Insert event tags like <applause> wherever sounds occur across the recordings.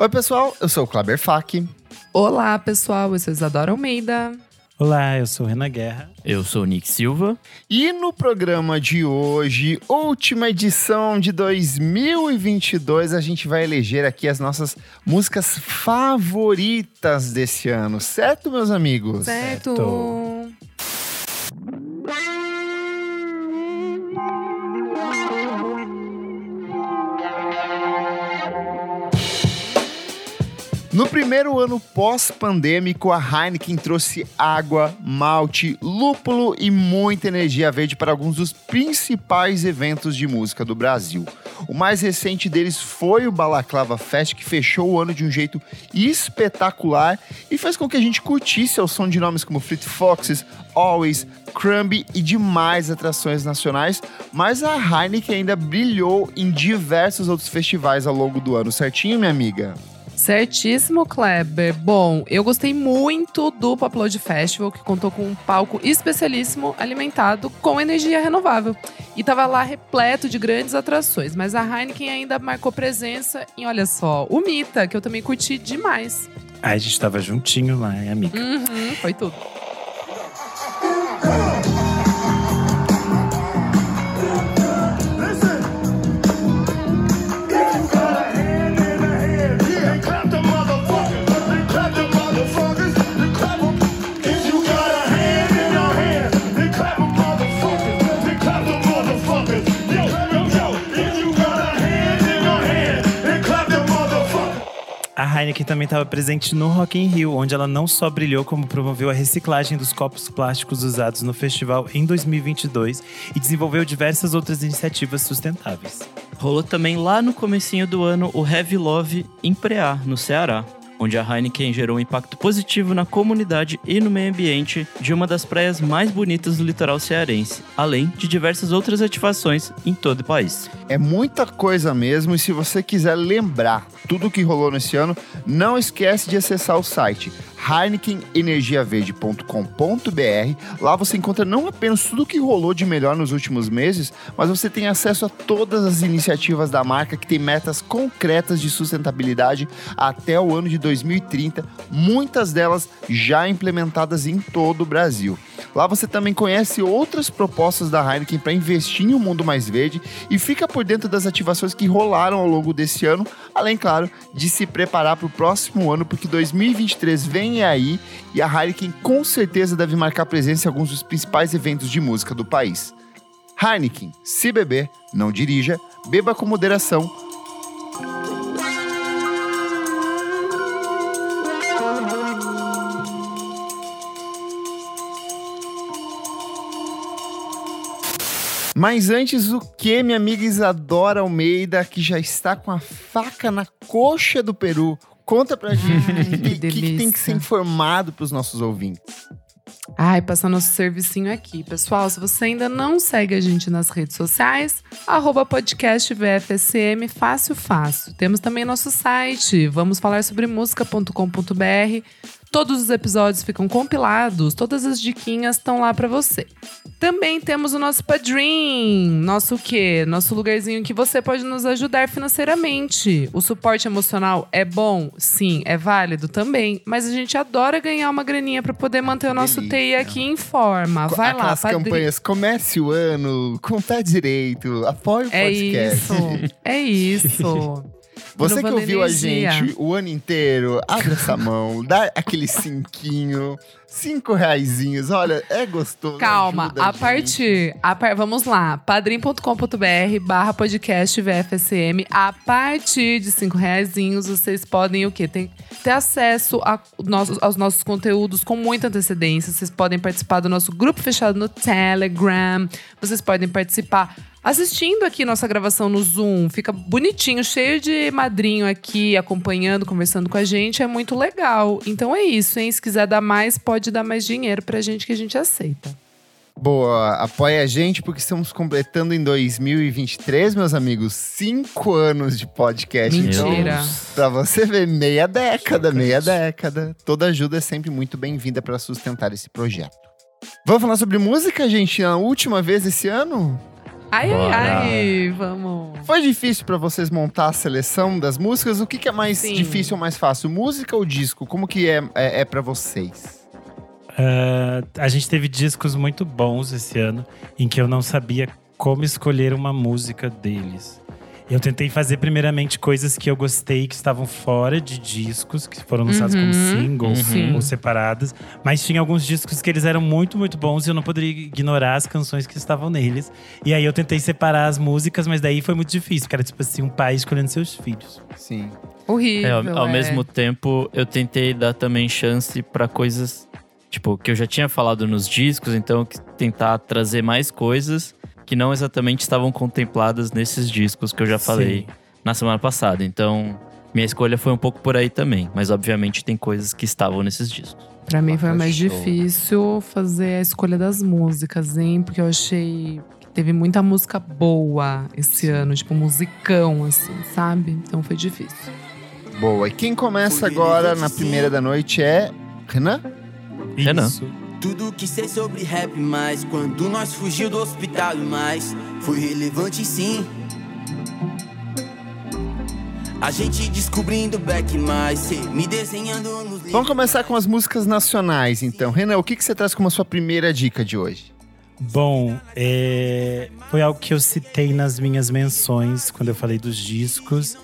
Oi, pessoal, eu sou o Kleber Fak. Olá, pessoal, eu sou Isadora Almeida. Olá, eu sou Renan Guerra. Eu sou o Nick Silva. E no programa de hoje, última edição de 2022, a gente vai eleger aqui as nossas músicas favoritas desse ano, certo, meus amigos? Certo. Certo. Primeiro ano pós-pandêmico, a Heineken trouxe água, malte, lúpulo e muita energia verde para alguns dos principais eventos de música do Brasil. O mais recente deles foi o Balaclava Fest, que fechou o ano de um jeito espetacular e fez com que a gente curtisse ao som de nomes como Fleet Foxes, Always, Crumb e demais atrações nacionais, mas a Heineken ainda brilhou em diversos outros festivais ao longo do ano, certinho, minha amiga? Certíssimo, Kleber. Bom, eu gostei muito do Upload Festival, que contou com um palco especialíssimo alimentado com energia renovável. E tava lá repleto de grandes atrações, mas a Heineken ainda marcou presença em, olha só, o Mita, que eu também curti demais. Ah, a gente tava juntinho lá, hein, amiga? Uhum, foi tudo. <laughs> Heineken também estava presente no Rock in Rio, onde ela não só brilhou, como promoveu a reciclagem dos copos plásticos usados no festival em 2022 e desenvolveu diversas outras iniciativas sustentáveis. Rolou também lá no comecinho do ano o Heavy Love em Preá, no Ceará, onde a Heineken gerou um impacto positivo na comunidade e no meio ambiente de uma das praias mais bonitas do litoral cearense, além de diversas outras ativações em todo o país. É muita coisa mesmo, e se você quiser lembrar tudo o que rolou nesse ano, não esquece de acessar o site heinekenenergiaverde.com.br. Lá você encontra não apenas tudo que rolou de melhor nos últimos meses, mas você tem acesso a todas as iniciativas da marca que tem metas concretas de sustentabilidade até o ano de 2030, muitas delas já implementadas em todo o Brasil. Lá você também conhece outras propostas da Heineken para investir em um mundo mais verde e fica por dentro das ativações que rolaram ao longo desse ano, além, claro, de se preparar para o próximo ano, porque 2023 vem aí e a Heineken com certeza deve marcar presença em alguns dos principais eventos de música do país. Heineken, se beber, não dirija, beba com moderação. Mas antes, o que, minha amiga Isadora Almeida, que já está com a faca na coxa do Peru? Conta pra <laughs> gente o que, que que tem que ser informado pros nossos ouvintes. Ai, passando nosso servicinho aqui. Pessoal, se você ainda não segue a gente nas redes sociais, arroba podcast VFSM, fácil, fácil. Temos também nosso site, vamos falar sobre música.com.br. Todos os episódios ficam compilados, todas as diquinhas estão lá pra você. Também temos o nosso Padrim, nosso o quê? Nosso lugarzinho que você pode nos ajudar financeiramente. O suporte emocional é bom? Sim. É válido? Também. Mas a gente adora ganhar uma graninha pra poder manter o nosso. TI aqui em forma. Vai lá, Padrim. campanhas, comece o ano com o pé direito, apoie o É podcast. isso. É isso. <laughs> Você que ouviu a gente o ano inteiro, abre essa mão, dá aquele cinquinho, cinco reaisinhos, olha, é gostoso. Calma, a partir. A par- vamos lá. padrim.com.br barra podcast VFSM. A partir de cinco reaisinhos, vocês podem o quê? Tem, ter acesso a aos nossos conteúdos com muita antecedência. Vocês podem participar do nosso grupo fechado no Telegram. Vocês podem participar assistindo aqui nossa gravação no Zoom. Fica bonitinho, cheio de madrinho aqui, acompanhando, conversando com a gente. É muito legal. Então é isso, hein? Se quiser dar mais, pode dar mais dinheiro pra gente que a gente aceita. Boa, apoia a gente porque estamos completando em 2023, meus amigos, cinco anos de podcast. Mentira. Então, pra você ver, meia década, meia década. Toda ajuda é sempre muito bem-vinda para sustentar esse projeto. Vamos falar sobre música, gente? A última vez esse ano? Ai, Bora. ai, ai, vamos. Foi difícil pra vocês montar a seleção das músicas? O que, que é mais Sim. difícil ou mais fácil? Música ou disco? Como que é, é, é para vocês? Ah, a gente teve discos muito bons esse ano, em que eu não sabia como escolher uma música deles. Eu tentei fazer primeiramente coisas que eu gostei, que estavam fora de discos, que foram lançados como Uhum. singles Sim. ou separadas. Mas tinha alguns discos que eles eram muito, muito bons e eu não poderia ignorar as canções que estavam neles. E aí eu tentei separar as músicas, mas daí foi muito difícil, porque era tipo assim, um pai escolhendo seus filhos. Sim. É, Horrível. ao, ao é. mesmo tempo, eu tentei dar também chance pra coisas, tipo, que eu já tinha falado nos discos, então tentar trazer mais coisas que não exatamente estavam contempladas nesses discos que eu já falei Sim. na semana passada. Então, minha escolha foi um pouco por aí também, mas obviamente tem coisas que estavam nesses discos. Pra mim foi mais difícil fazer a escolha das músicas, hein? Porque eu achei que teve muita música boa esse ano, tipo musicão, assim, sabe? Então foi difícil. Boa. E quem começa agora na primeira da noite é Renan? Renan. Isso. Tudo que sei sobre rap, mas quando nós fugiu do hospital e mais, foi relevante sim. A gente descobrindo back mais, cê me desenhando nos. Vamos começar com as músicas nacionais, então. Renan, o que, que você traz como a sua primeira dica de hoje? Bom, é, foi algo que eu citei nas minhas menções quando eu falei dos discos.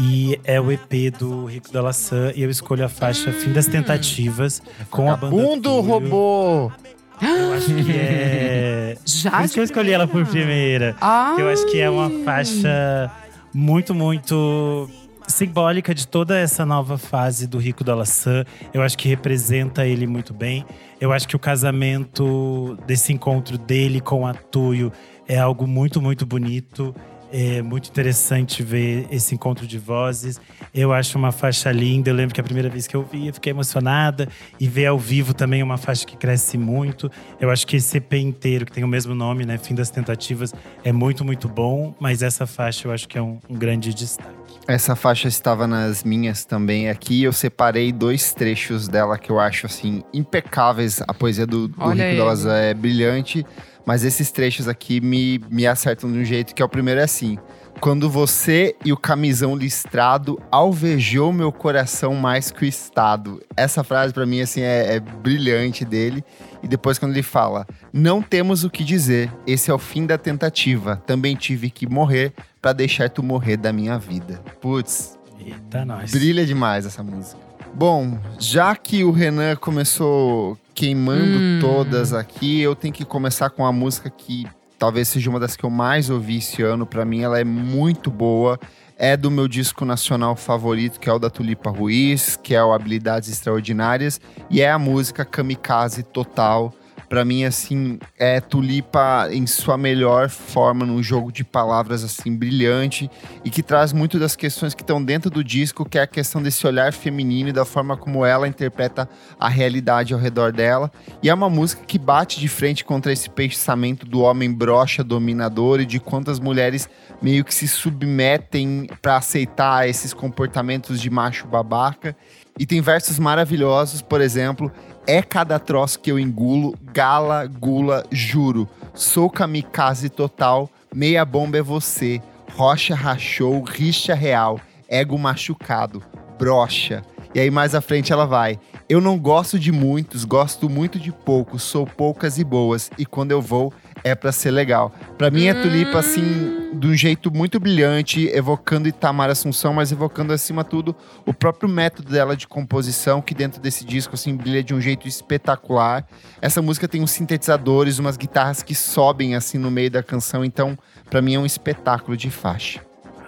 E é o EP do Rico da Laçã. E eu escolho a faixa Fim das Tentativas com a banda. Mundo robô! Eu acho que é. <gasps> Já Por isso que eu escolhi ela por primeira. Que eu acho que é uma faixa muito, muito simbólica de toda essa nova fase do Rico da Laçã. Eu acho que representa ele muito bem. Eu acho que o casamento desse encontro dele com a Tuyo é algo muito, muito bonito. É muito interessante ver esse encontro de vozes. Eu acho uma faixa linda. Eu lembro que a primeira vez que eu vi, eu fiquei emocionada. E ver ao vivo também é uma faixa que cresce muito. Eu acho que esse EP inteiro, que tem o mesmo nome, né? Fim das Tentativas, é muito, muito bom. Mas essa faixa eu acho que é um, um grande destaque. Essa faixa estava nas minhas também aqui. Eu separei dois trechos dela que eu acho, assim, impecáveis. A poesia do, do Rico. Dalazan é brilhante. Mas esses trechos aqui me, me acertam de um jeito que é o primeiro é assim. Quando você e o camisão listrado alvejou meu coração mais que o estado. Essa frase pra mim assim é, é brilhante dele. E depois quando ele fala: "Não temos o que dizer. Esse é o fim da tentativa. Também tive que morrer pra deixar tu morrer da minha vida." Putz, Eita, nós. Brilha demais essa música. Bom, já que o Renan começou queimando Hum. todas aqui, eu tenho que começar com a música que talvez seja uma das que eu mais ouvi esse ano. Pra mim, ela é muito boa. É do meu disco nacional favorito, que é o da Tulipa Ruiz, que é o Habilidades Extraordinárias, e é a música Kamikaze Total. Pra mim, assim, é Tulipa em sua melhor forma, num jogo de palavras, assim, brilhante e que traz muito das questões que estão dentro do disco, que é a questão desse olhar feminino e da forma como ela interpreta a realidade ao redor dela. E é uma música que bate de frente contra esse pensamento do homem broxa, dominador e de quantas mulheres meio que se submetem para aceitar esses comportamentos de macho babaca. E tem versos maravilhosos, por exemplo, é cada troço que eu engulo, gala, gula, juro. Sou kamikaze total, meia bomba é você. Rocha rachou, rixa real, ego machucado, brocha. E aí mais à frente ela vai. Eu não gosto de muitos, gosto muito de poucos, sou poucas e boas. E quando eu vou, é pra ser legal. Pra mim é tulipa assim, de um jeito muito brilhante, evocando Itamar Assunção, mas evocando acima de tudo o próprio método dela de composição, que dentro desse disco assim brilha de um jeito espetacular. Essa música tem uns sintetizadores, umas guitarras que sobem assim no meio da canção, então pra mim é um espetáculo de faixa.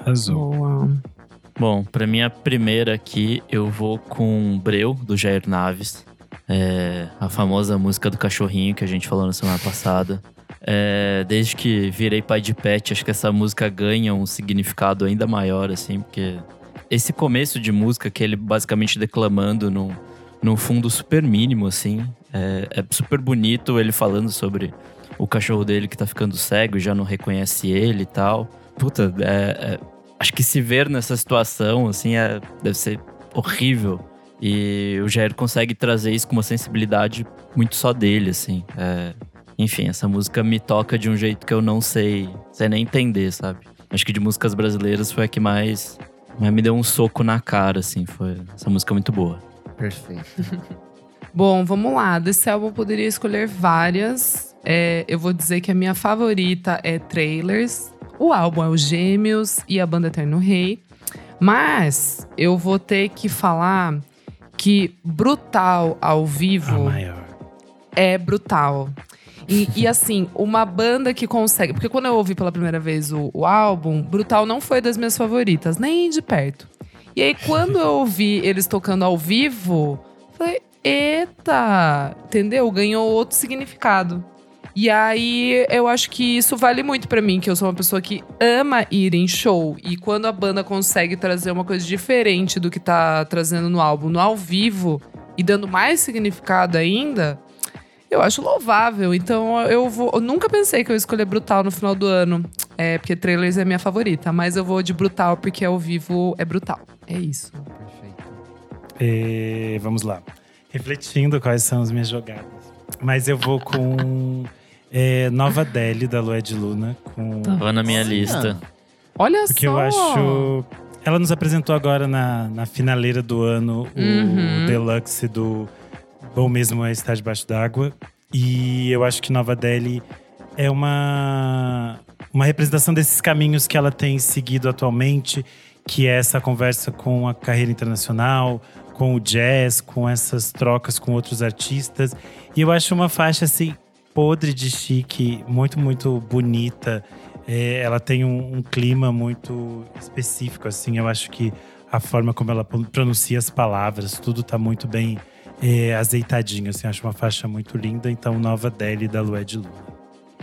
Azul. Boa. Bom, pra minha primeira aqui, eu vou com Breu, do Jair Naves. É, a famosa música do cachorrinho que a gente falou na semana passada. É, desde que virei pai de pet, acho que essa música ganha um significado ainda maior, assim, porque esse começo de música que ele basicamente declamando num, num fundo super mínimo, assim, é, é super bonito ele falando sobre o cachorro dele que tá ficando cego e já não reconhece ele e tal. Puta, é- é, acho que se ver nessa situação, assim, é, deve ser horrível. E o Jair consegue trazer isso com uma sensibilidade muito só dele, assim. É, enfim, essa música me toca de um jeito que eu não sei, sei nem entender, sabe? Acho que de músicas brasileiras foi a que mais, mais me deu um soco na cara, assim. Foi essa música é muito boa. Perfeito. <laughs> Bom, vamos lá. Desse álbum eu poderia escolher várias. É, eu vou dizer que a minha favorita é Trailers. O álbum é o Gêmeos e a banda Eterno Rei. Mas eu vou ter que falar que Brutal ao A vivo maior. é brutal. E, e, assim, uma banda que consegue. Porque quando eu ouvi pela primeira vez o, o álbum, Brutal não foi das minhas favoritas, nem de perto. E aí, quando eu ouvi eles tocando ao vivo, falei, eita! Entendeu? Ganhou outro significado. E aí, eu acho que isso vale muito pra mim, que eu sou uma pessoa que ama ir em show. E quando a banda consegue trazer uma coisa diferente do que tá trazendo no álbum, no ao vivo, e dando mais significado ainda, eu acho louvável. Então eu vou. Eu nunca pensei que eu ia escolher Brutal no final do ano. É, porque Trailers é minha favorita. Mas eu vou de Brutal porque ao vivo é brutal. É isso. Perfeito. E, vamos lá. Refletindo quais são as minhas jogadas. Mas eu vou com é, Nova Delhi, da Lué de Luna. Com, Tava na minha Olha. lista. Olha porque só. eu acho. Ela nos apresentou agora na, na finaleira do ano Uhum. o Deluxe do Bom Mesmo é Estar Debaixo d'Água. E eu acho que Nova Delhi é uma, uma representação desses caminhos que ela tem seguido atualmente, que é essa conversa com a carreira internacional, com o jazz, com essas trocas com outros artistas. E eu acho uma faixa assim podre de chique, muito, muito bonita. É, ela tem um, um clima muito específico, assim. Eu acho que a forma como ela pro- pronuncia as palavras, tudo tá muito bem é, azeitadinho, assim. Acho uma faixa muito linda. Então, Nova Delhi, da Lué de Luna.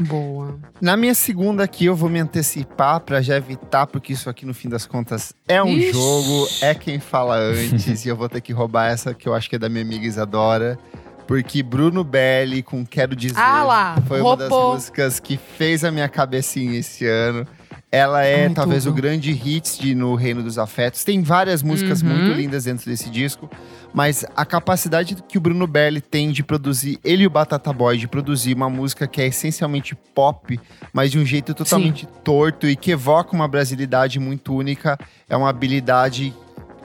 Boa. Na minha segunda aqui, eu vou me antecipar pra já evitar, porque isso aqui, no fim das contas, é um Ixi. jogo, é quem fala antes, <laughs> e eu vou ter que roubar essa que eu acho que é da minha amiga Isadora. Porque Bruno Belli, com Quero Dizer, Ah lá, foi uma das roubou. músicas que fez a minha cabecinha esse ano. Ela é Ai, talvez tudo. o grande hit de No Reino dos Afetos. Tem várias músicas Uhum. muito lindas dentro desse disco, mas a capacidade que o Bruno Belli tem de produzir, ele e o Batata Boy, de produzir uma música que é essencialmente pop, mas de um jeito totalmente torto e que evoca uma brasilidade muito única, é uma habilidade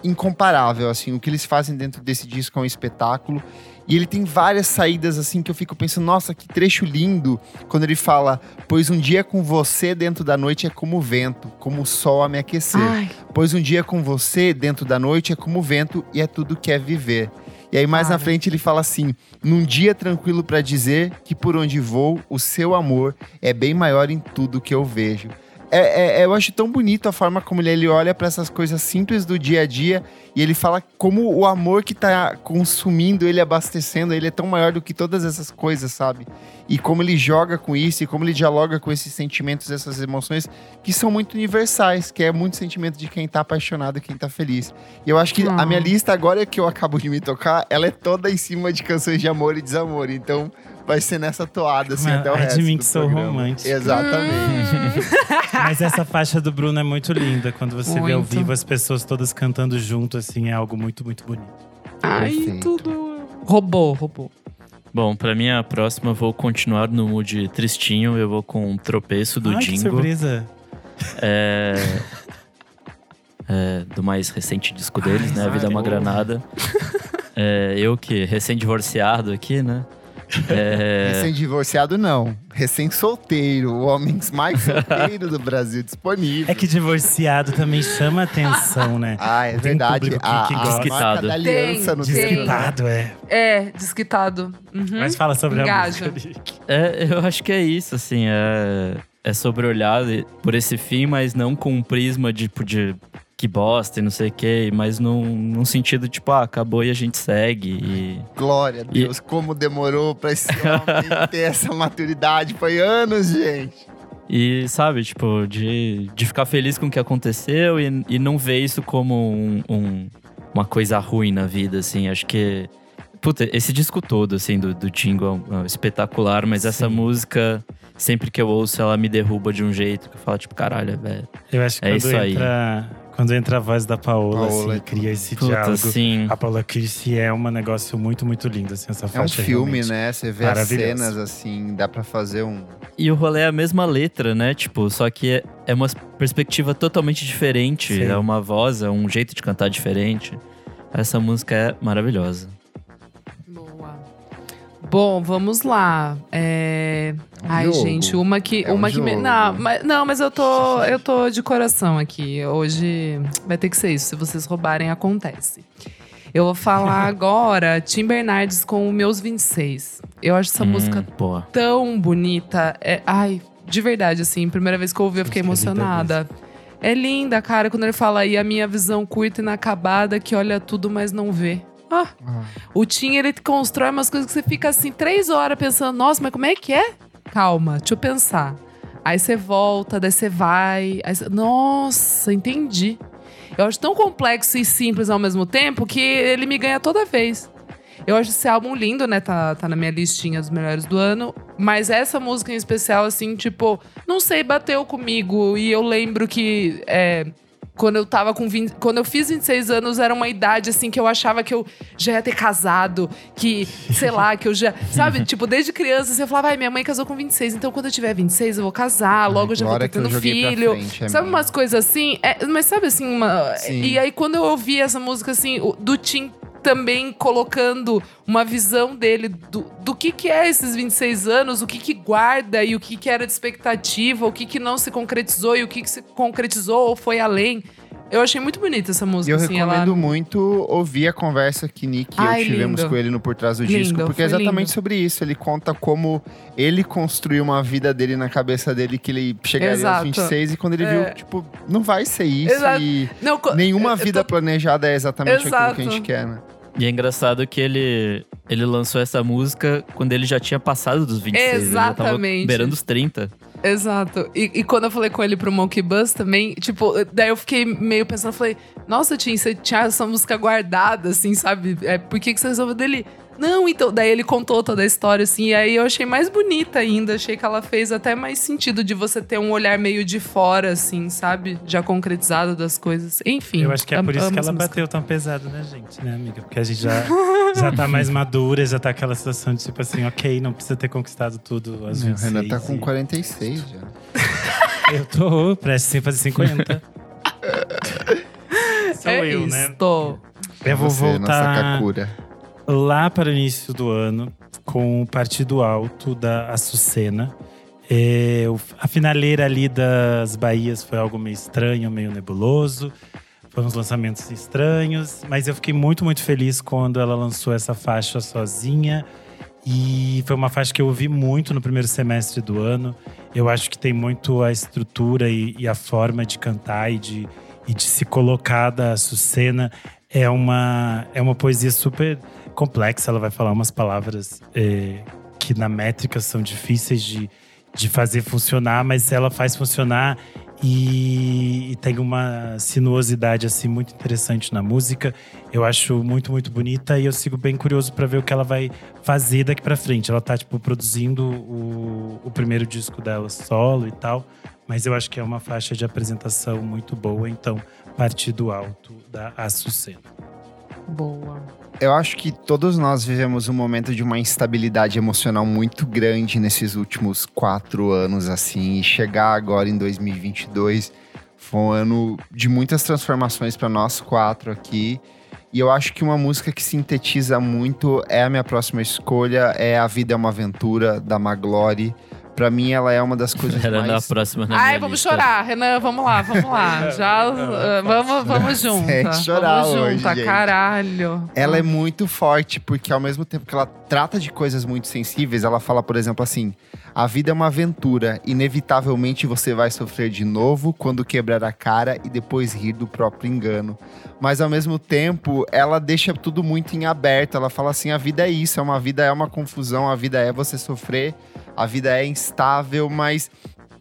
incomparável, assim, o que eles fazem dentro desse disco é um espetáculo. E ele tem várias saídas assim que eu fico pensando, nossa, que trecho lindo, quando ele fala: "Pois um dia com você dentro da noite é como o vento, como o sol a me aquecer. Ai, Pois um dia com você dentro da noite é como o vento e é tudo que é viver." E aí mais na frente ele fala assim: "Num dia tranquilo pra dizer que por onde vou, o seu amor é bem maior em tudo que eu vejo." É, é- eu acho tão bonito a forma como ele, olha pra essas coisas simples do dia a dia e ele fala como o amor que tá consumindo ele, abastecendo ele, é tão maior do que todas essas coisas, sabe? E como ele joga com isso e como ele dialoga com esses sentimentos, essas emoções que são muito universais, que é muito sentimento de quem tá apaixonado e quem tá feliz. E eu acho que a Ah. minha lista agora que eu acabo de me tocar, ela é toda em cima de canções de amor e desamor. Então vai ser nessa toada, assim, Mas até o é de resto que sou programa. romântico. Exatamente. <laughs> Mas essa faixa do Bruno é muito linda. Quando você vê ao Muito. vivo as pessoas todas cantando junto, assim, é algo muito, muito bonito. ai, Perfeito. tudo. Roubou, roubou. Bom, pra minha próxima, vou continuar no mood tristinho. Eu vou com um tropeço do Ai, que Dingo. surpresa. É, é, do mais recente disco deles, né? A Vida é uma? Granada. É, eu que recém-divorciado aqui, né? <laughs> É, Recém-divorciado, não. Recém-solteiro. O homem mais solteiro do Brasil disponível. É que divorciado também chama atenção, né? Ah, é Tem verdade. que- a, que a gosta. Desquitado. da aliança Tem, no. Desquitado, é. É, desquitado. Uhum. Mas fala sobre a Engaja. música. Nick. é, eu acho que é isso, assim. É, é sobre olhar por esse fim, mas não com um prisma tipo de que bosta e não sei o quê, mas num, num sentido tipo, ah, acabou e a gente segue. E, Glória a E- Deus, como demorou pra esse homem <laughs> ter essa maturidade. Foi anos, gente. E, sabe, tipo, de, de ficar feliz com o que aconteceu e, e não ver isso como um- um- uma coisa ruim na vida, assim. Acho que. Puta, esse disco todo, assim, do, do Tingo é, um- é espetacular, mas essa Sim. música, sempre que eu ouço, ela me derruba de um jeito que eu falo, tipo, caralho, velho. Eu acho que É quando isso aí. Quando entra a voz da Paola, Paola assim, é cria esse Puta, diálogo. sim. A Paula Kirsi é um negócio muito, muito lindo, assim, essa É um faixa. filme, né? Você vê as cenas assim, dá pra fazer um. E o rolê é a mesma letra, né? Tipo, só que é, é uma perspectiva totalmente diferente. Sim. É uma voz, é um jeito de cantar diferente. Essa música é maravilhosa. Boa. Bom, vamos lá. É... É um Ai, gente, uma que, É um uma que me... não, mas, não, mas eu tô, <laughs> eu tô de coração aqui. Hoje vai ter que ser isso. Se vocês roubarem, acontece. Eu vou falar <laughs> agora Tim Bernardes com Meus 26. Eu acho essa Hum, música Pô. tão bonita. É, ai, de verdade, assim, primeira vez que eu ouvi, eu fiquei emocionada. É linda, cara, quando ele fala aí a minha visão curta e inacabada, que olha tudo, mas não vê. Ah, o Tim, ele constrói umas coisas que você fica assim, três horas pensando, nossa, mas como é que é? Calma, deixa eu pensar. Aí você volta, daí você vai. você- Nossa, entendi. Eu acho tão complexo e simples ao mesmo tempo que ele me ganha toda vez. Eu acho esse álbum lindo, né? Tá, tá na minha listinha dos melhores do ano. Mas essa música em especial, assim, tipo, não sei, bateu comigo. E eu lembro que é, quando eu tava com 20, Quando eu fiz 26 anos, era uma idade, assim, que eu achava que eu já ia ter casado. Que, sei lá, que eu já. Sabe, <laughs> tipo, desde criança, assim, eu falava, ai, minha mãe casou com 26, então quando eu tiver 26, eu vou casar, logo eu já vou ter eu tendo filho. frente, é sabe umas coisas assim? É, mas sabe assim, uma. E aí, quando eu ouvi essa música, assim, do Tim também colocando uma visão dele do, do que, que é esses 26 anos, o que, que guarda e o que, que era de expectativa, o que, que não se concretizou e o que, que se concretizou ou foi além. Eu achei muito bonita essa música. eu assim, recomendo ela... muito ouvir a conversa que Nick e eu Ai, tivemos lindo. com ele no Por Trás do Lindo, Disco, porque é exatamente lindo. sobre isso. Ele conta como ele construiu uma vida dele na cabeça dele que ele chegaria Exato. aos 26 e quando ele É. viu, tipo, não vai ser isso Exato. e Não, nenhuma vida tô- planejada é exatamente aquilo Exato. que a gente quer, né? E é engraçado que ele, ele lançou essa música quando ele já tinha passado dos 26. Ele já tava Exatamente. beirando os 30. Exato. E, e quando eu falei com ele pro Monkey Bus também, tipo, daí eu fiquei meio pensando, falei, nossa, Tim, você tinha essa música guardada, assim, sabe? É, por que, que você resolveu dele? Não, então, daí ele contou toda a história, assim, e aí eu achei mais bonita ainda. Achei que ela fez até mais sentido de você ter um olhar meio de fora, assim, sabe? Já concretizado das coisas. Enfim. Eu acho que é por isso que ela música. bateu tão pesado na gente, né, amiga? Porque a gente já, já tá mais madura, já tá aquela situação de tipo assim, ok, não precisa ter conquistado tudo às O 26. Renan tá com e- 46 já. <laughs> Eu tô prestes a fazer 50. Sou é eu, né? isto. Eu vou Você, nossa voltar Kakura. Lá para o início do ano com o Partido Alto da Açucena. É, a finaleira ali das Bahias foi algo meio estranho, meio nebuloso. Foram uns lançamentos estranhos, mas eu fiquei muito, muito feliz quando ela lançou essa faixa sozinha. E foi uma faixa que eu ouvi muito no primeiro semestre do ano. Eu acho que tem muito a estrutura e, e a forma de cantar e de, e de se colocar da Açucena. É uma, é uma poesia super complexa. Ela vai falar umas palavras é, que na métrica são difíceis de, de fazer funcionar, mas ela faz funcionar e, e tem uma sinuosidade assim muito interessante na música. Eu acho muito, muito bonita e eu sigo bem curioso para ver o que ela vai fazer daqui para frente. Ela tá tipo produzindo o, o primeiro disco dela solo e tal, mas eu acho que é uma faixa de apresentação muito boa, então Partido Alto da Açucena. Boa. Eu acho que todos nós vivemos um momento de uma instabilidade emocional muito grande nesses últimos quatro anos, assim. E chegar agora em 2022 foi um ano de muitas transformações para nós quatro aqui. E eu acho que uma música que sintetiza muito é a minha próxima escolha, é A Vida é uma Aventura, da Maglore. Pra mim, ela é uma das coisas Era na mais... próxima na Ai, vamos lista. chorar, Renan, vamos lá, vamos lá. <laughs> Já, uh, vamos, vamos junto. Sem chorar vamos hoje, junto, gente. caralho. Ela é muito forte, porque ao mesmo tempo que ela trata de coisas muito sensíveis, ela fala, por exemplo, assim: a vida é uma aventura, inevitavelmente você vai sofrer de novo quando quebrar a cara e depois rir do próprio engano. Mas ao mesmo tempo, ela deixa tudo muito em aberto. Ela fala assim: a vida é isso, é uma vida é uma confusão, a vida é você sofrer, a vida é instável, mas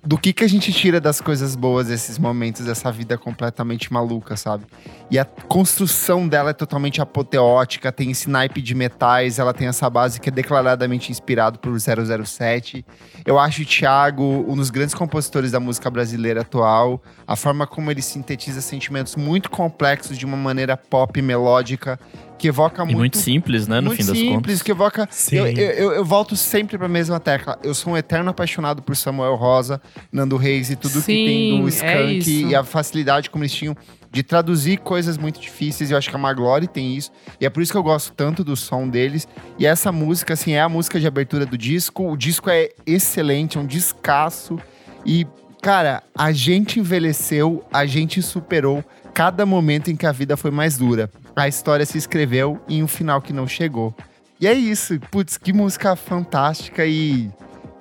do que, que a gente tira das coisas boas desses momentos dessa vida completamente maluca, sabe? E a construção dela é totalmente apoteótica, tem esse naipe de metais, ela tem essa base que é declaradamente inspirado por 007. Eu acho o Thiago um dos grandes compositores da música brasileira atual. A forma como ele sintetiza sentimentos muito complexos de uma maneira pop melódica que evoca E muito muito simples, né? No muito fim das simples, contas. que evoca. Sim. Eu, eu, eu- eu volto sempre pra mesma tecla. Eu sou um eterno apaixonado por Samuel Rosa, Nando Reis e tudo que tem do Sim, é e a facilidade como eles tinham de traduzir coisas muito difíceis. Eu acho que a Maglore tem isso. E é por isso que eu gosto tanto do som deles. E essa música, assim, é a música de abertura do disco. O disco é excelente, é um descasso. E, cara, a gente envelheceu, a gente superou cada momento em que a vida foi mais dura. A história se escreveu em um final que não chegou. E é isso. Putz, que música fantástica e.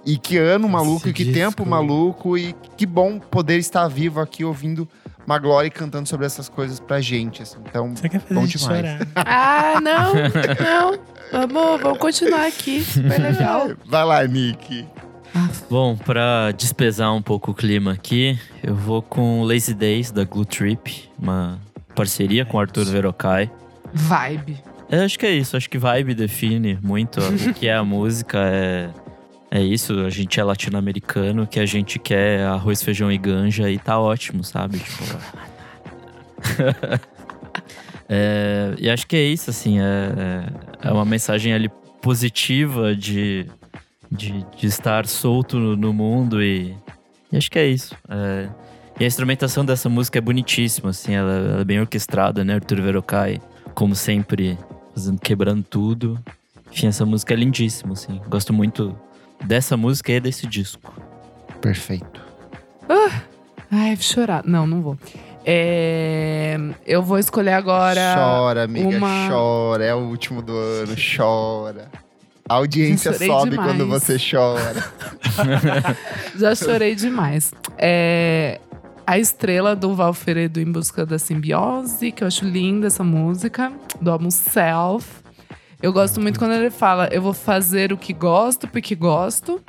E que ano maluco, Esse e que disco- tempo maluco, e que bom poder estar vivo aqui ouvindo Maglore cantando sobre essas coisas pra gente. assim. Então, Você quer fazer Bom demais. chorar. <laughs> Ah, não, <laughs> não. Amor, vamos continuar aqui. Super legal. vai lá, Nick. Bom, pra despesar um pouco o clima aqui, eu vou com Lazy Days da Glue Trip, uma parceria com o Arthur Verocai. Vibe. Eu acho que é isso, acho que vibe define muito o <laughs> que é a música. É, é isso, a gente é latino-americano, que a gente quer arroz, feijão e ganja e tá ótimo, sabe? Tipo. <laughs> É, e acho que é isso, assim, é, é uma mensagem ali positiva de, de, de estar solto no, no mundo e, e acho que é isso. É, e a instrumentação dessa música é bonitíssima, assim, ela, ela é bem orquestrada, né? Arthur Verocai, como sempre, fazendo, quebrando tudo. Enfim, essa música é lindíssima, assim. Gosto muito dessa música e desse disco. Perfeito. Ai, vou chorar. Não, não vou. É, eu vou escolher agora. chora, amiga, uma- chora. É o último do ano, chora. A audiência sobe demais. quando você chora. <laughs> Já chorei demais. É, a estrela do Valferedo em busca da simbiose, que eu acho linda essa música, do álbum Self. Eu gosto muito quando ele fala: eu vou fazer o que gosto porque gosto.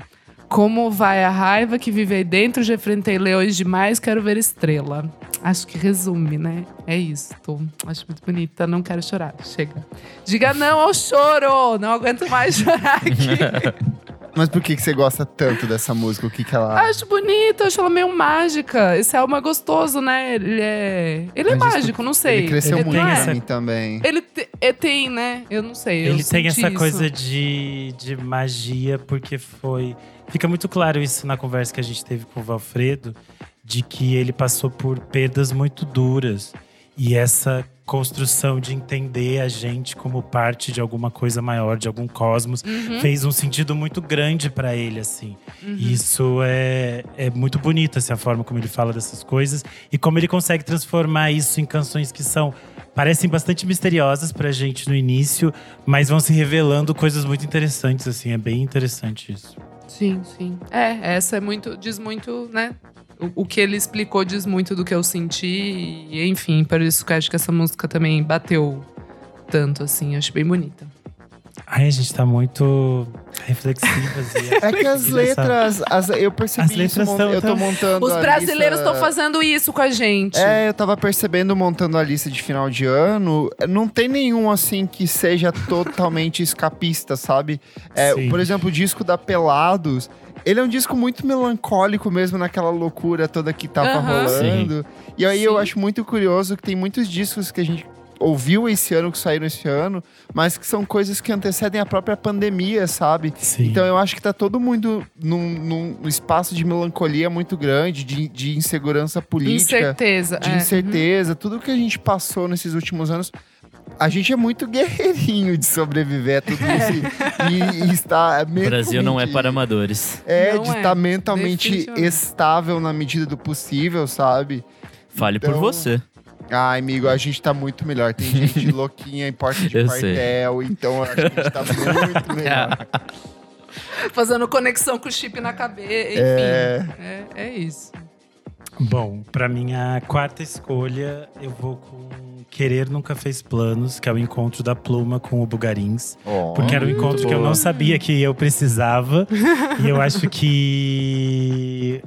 Como vai a raiva que vive aí dentro? Já enfrentei leões demais, quero ver estrela. Acho que resume, né? É isso. Tô- acho muito bonita, não quero chorar. Chega. Diga não ao choro! Não aguento mais <laughs> chorar aqui. <laughs> Mas por que, que você gosta tanto dessa música? O que, que ela. Acho bonito, acho ela meio mágica. Esse álbum é gostoso, né? Ele é. Ele é Mas mágico, não sei. Ele cresceu Ele muito tem pra essa- mim também. Ele te- é, tem, né? Eu não sei. eu Ele tem senti essa isso. coisa de, de magia, porque foi. Fica muito claro isso na conversa que a gente teve com o Valfredo, de que ele passou por perdas muito duras. E essa construção de entender a gente como parte de alguma coisa maior, de algum cosmos, Uhum, fez um sentido muito grande pra ele, assim. uhum. E Isso é, é muito bonito, assim, a forma como ele fala dessas coisas e como ele consegue transformar isso em canções que são parecem bastante misteriosas pra gente no início, mas vão se revelando coisas muito interessantes, assim, é bem interessante isso. Sim, sim. É, essa é muito. Diz muito, né? O, que ele explicou diz muito do que eu senti. E, enfim, por isso que acho que essa música também bateu tanto, assim. Acho bem bonita. Ai, a gente tá muito reflexivas. É que as letras, as- eu percebi As isso, letras são eu tô montando Os brasileiros estão fazendo isso com a gente. É, eu tava percebendo montando a lista de final de ano, não tem nenhum assim que seja totalmente <laughs> escapista, sabe? É, Sim. por exemplo, o disco da Pelados, ele é um disco muito melancólico mesmo naquela loucura toda que tava Aham. rolando. E aí eu Sim. acho muito curioso que tem muitos discos que a gente ouviu esse ano, que saíram esse ano, mas que são coisas que antecedem a própria pandemia, sabe? Sim. Então eu acho que tá todo mundo num, num espaço de melancolia muito grande, de, de insegurança política, Incerteza. de é. incerteza. Tudo que a gente passou nesses últimos anos. A gente é muito guerreirinho de sobreviver a tudo isso e, <laughs> e estar O Brasil não é mentalmente- para amadores. É, Não de é, estar mentalmente definitivamente. estável na medida do possível, sabe? Fale por Então- você. Ai, amigo, a gente tá muito melhor. Tem gente <laughs> louquinha em porta de Eu sei. quartel, então eu acho que a gente tá <laughs> muito melhor. <laughs> Fazendo conexão com o chip na cabeça. Enfim. É. É, é isso. Bom, pra minha quarta escolha, eu vou com Querer Nunca Fez Planos, que é o encontro da Pluma com o Bugarins. Porque era um encontro que eu não sabia que eu precisava. e eu acho que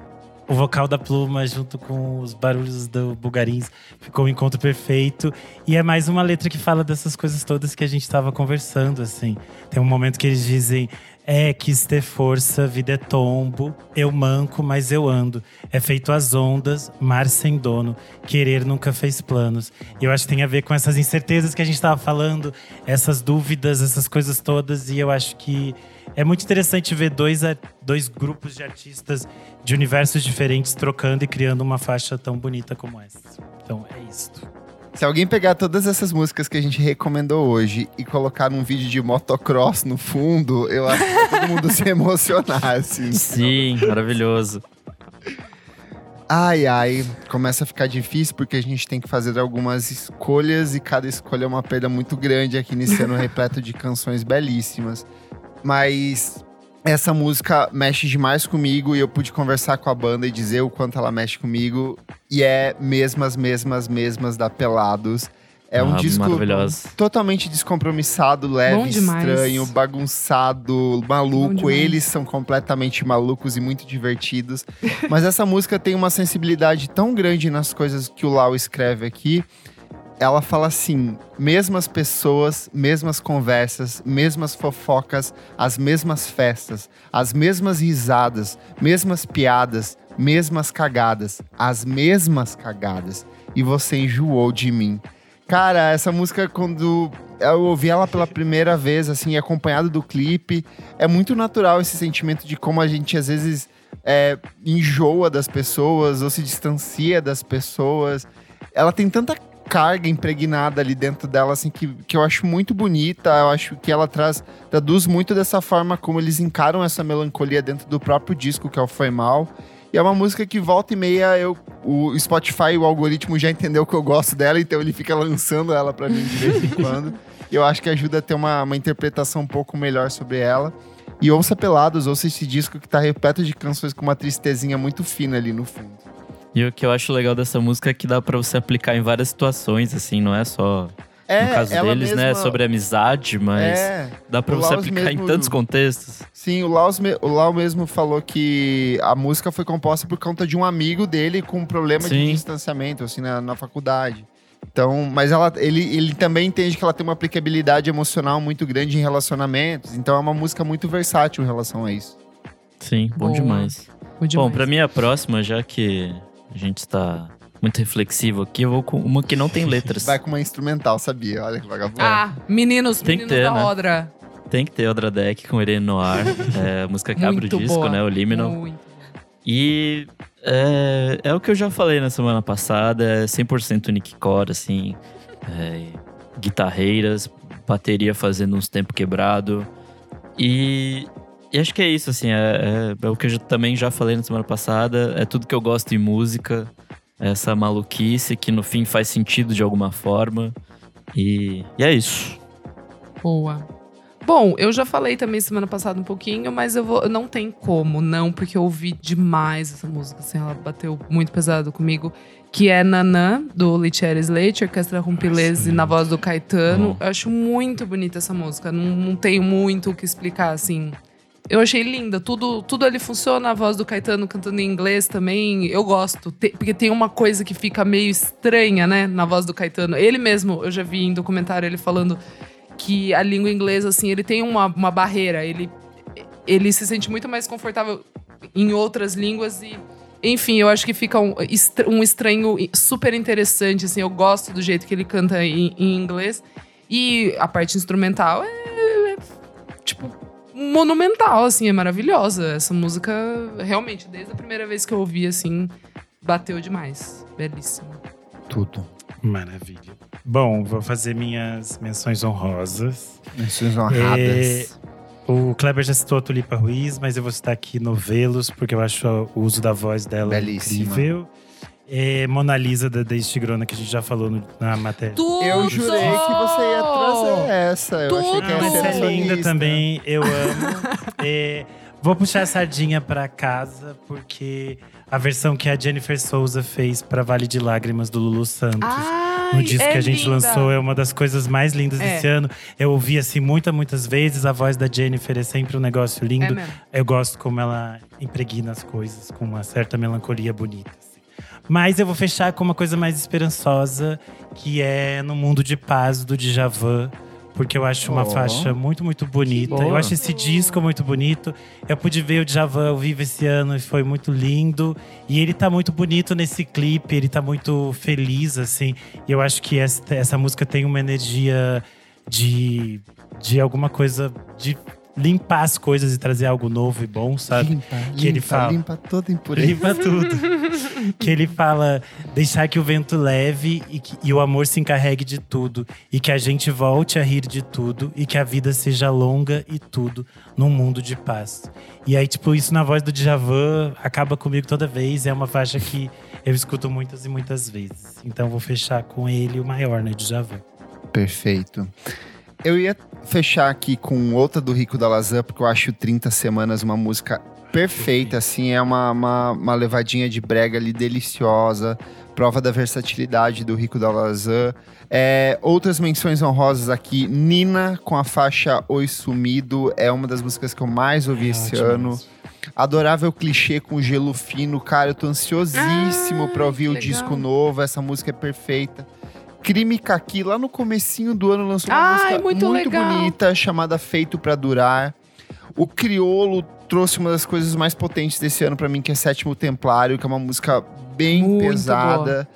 o vocal da pluma junto com os barulhos do Bugarins ficou um encontro perfeito. E é mais uma letra que fala dessas coisas todas que a gente estava conversando, assim. Tem um momento que eles dizem. É, quis ter força, vida é tombo. Eu manco, mas eu ando. É feito as ondas, mar sem dono. Querer nunca fez planos. E eu acho que tem a ver com essas incertezas que a gente estava falando, essas dúvidas, essas coisas todas. E eu acho que é muito interessante ver dois, dois grupos de artistas de universos diferentes trocando e criando uma faixa tão bonita como essa. Então é isto. Se alguém pegar todas essas músicas que a gente recomendou hoje e colocar num vídeo de motocross no fundo, eu acho que todo mundo se emocionar, assim. Sim, maravilhoso. Ai, ai, começa a ficar difícil porque a gente tem que fazer algumas escolhas e cada escolha é uma perda muito grande aqui nesse ano repleto de canções belíssimas. Mas essa música mexe demais comigo e eu pude conversar com a banda e dizer o quanto ela mexe comigo. E é mesmas, mesmas, mesmas da Pelados. É um Ah, disco maravilhoso. totalmente descompromissado, leve, estranho, bagunçado, maluco. Eles são completamente malucos e muito divertidos. <laughs> Mas essa música tem uma sensibilidade tão grande nas coisas que o Lau escreve aqui. Ela fala assim: mesmas pessoas, mesmas conversas, mesmas fofocas, as mesmas festas, as mesmas risadas, mesmas piadas, mesmas cagadas, as mesmas cagadas. E você enjoou de mim. Cara, essa música, quando eu ouvi ela pela primeira vez, assim, acompanhado do clipe, é muito natural esse sentimento de como a gente às vezes é, enjoa das pessoas ou se distancia das pessoas. Ela tem tanta carga impregnada ali dentro dela, assim, que, que eu acho muito bonita. Eu acho que ela traz, traduz muito dessa forma como eles encaram essa melancolia dentro do próprio disco, que é o Foi Mal. E é uma música que volta e meia eu, o Spotify, o algoritmo já entendeu que eu gosto dela, então ele fica lançando ela pra mim de vez em <laughs> quando. E eu acho que ajuda a ter uma, uma interpretação um pouco melhor sobre ela. E ouça Pelados, ouça esse disco que tá repleto de canções com uma tristezinha muito fina ali no fundo. E o que eu acho legal dessa música é que dá pra você aplicar em várias situações, assim, não é só É, no caso deles, né? mesma- Sobre amizade, mas É, dá pra você Laos aplicar mesmo- em tantos contextos. sim, o Lau, o Lau mesmo falou que a música foi composta por conta de um amigo dele com um problema de Sim. distanciamento, assim, na, na faculdade. Então, mas ela, ele, ele também entende que ela tem uma aplicabilidade emocional muito grande em relacionamentos. Então é uma música muito versátil em relação a isso. Sim, bom Boa. demais. Bom, demais. Bom, pra mim a próxima, já que a gente está muito reflexivo aqui, eu vou com uma que não tem letras. Vai com uma instrumental, sabia? Olha que vagabundo. Ah, meninos, Tem que meninos ter, da né? Odra. Tem que ter Odra Deck com Irene Noir, <laughs> é, a música que abre o disco, boa. né? O Liminal. Muito. E é, é o que eu já falei na semana passada, é 100% Nick Core, assim. é, guitarreiras, bateria fazendo uns tempo quebrado. E, e acho que é isso, assim, é, é- é o que eu também já falei na semana passada, é tudo que eu gosto em música, essa maluquice que no fim faz sentido de alguma forma. E, e é isso. Boa. Bom, eu já falei também semana passada um pouquinho, mas eu vou, não tem como, não, porque eu ouvi demais essa música, assim, ela bateu muito pesado comigo, que é Nanã, do Litieri Slate, Orquestra Rumpilese, na voz do Caetano. Bom. Eu acho muito bonita essa música, não, não tenho muito o que explicar, assim. Eu achei linda, tudo, tudo ali funciona, a voz do Caetano cantando em inglês também, eu gosto, Te- porque tem uma coisa que fica meio estranha, né, na voz do Caetano. Ele mesmo, eu já vi em documentário ele falando que a língua inglesa, assim, ele tem uma, uma barreira. Ele, ele se sente muito mais confortável em outras línguas e. Enfim, eu acho que fica um, um estranho super interessante, assim. Eu gosto do jeito que ele canta em, em inglês. E a parte instrumental é, monumental, assim. É maravilhosa. Essa música, realmente, desde a primeira vez que eu ouvi, assim, bateu demais. Belíssima. Tudo. Maravilha. Bom, vou fazer minhas menções honrosas. Menções honradas. O Kleber já citou a Tulipa Ruiz, mas eu vou citar aqui Novelos, porque eu acho o uso da voz dela Belíssima. incrível. É Mona Lisa, da Deise Tigrona, que a gente já falou no- na matéria. Tudo! Eu jurei que você ia trazer essa. Eu achei que Tudo! ia Mas ser é essa linda lista. também, eu amo. É, Vou puxar a sardinha pra casa, porque a versão que a Jennifer Souza fez pra Vale de Lágrimas do Lulu Santos. Ai, no disco é que a gente linda. lançou é uma das coisas mais lindas É. desse ano. Eu ouvi assim muitas, muitas vezes. A voz da Jennifer é sempre um negócio É lindo. mesmo. Eu gosto como ela impregna as coisas com uma certa melancolia bonita. Mas eu vou fechar com uma coisa mais esperançosa, que é No Mundo de Paz, do Djavan. Porque eu acho uma Oh. faixa muito, muito bonita. Eu acho esse disco muito bonito. Eu pude ver o Djavan ao vivo esse ano e foi muito lindo. E ele tá muito bonito nesse clipe, ele tá muito feliz, assim. E eu acho que essa, essa música tem uma energia de, de alguma coisa, de limpar as coisas e trazer algo novo e bom, sabe? Limpa, Que ele limpa, fala. limpa toda impureza. Limpa tudo. <laughs> que ele fala deixar que o vento leve e, que- e o amor se encarregue de tudo. E que a gente volte a rir de tudo. E que a vida seja longa e tudo num mundo de paz. E aí, tipo, isso na voz do Djavan acaba comigo toda vez. É uma faixa que eu escuto muitas e muitas vezes. Então vou fechar com ele, o maior, né? Djavan. Perfeito. Eu ia fechar aqui com outra do Rico da Lazan, porque eu acho 30 Semanas uma música perfeita, assim, é uma, uma, uma levadinha de brega ali deliciosa, prova da versatilidade do Rico da Lazan. É, outras menções honrosas aqui, Nina com a faixa Oi Sumido, é uma das músicas que eu mais ouvi esse É Ótimo ano. Adorável clichê com gelo fino, cara, eu tô ansiosíssimo Ah, pra ouvir o legal. disco novo, essa música é perfeita. Crime Kaki, lá no comecinho do ano, lançou uma Ai, música muito muito, bonita, chamada Feito Pra Durar. O Criolo trouxe uma das coisas mais potentes desse ano pra mim, que é Sétimo Templário, que é uma música bem Muito pesada.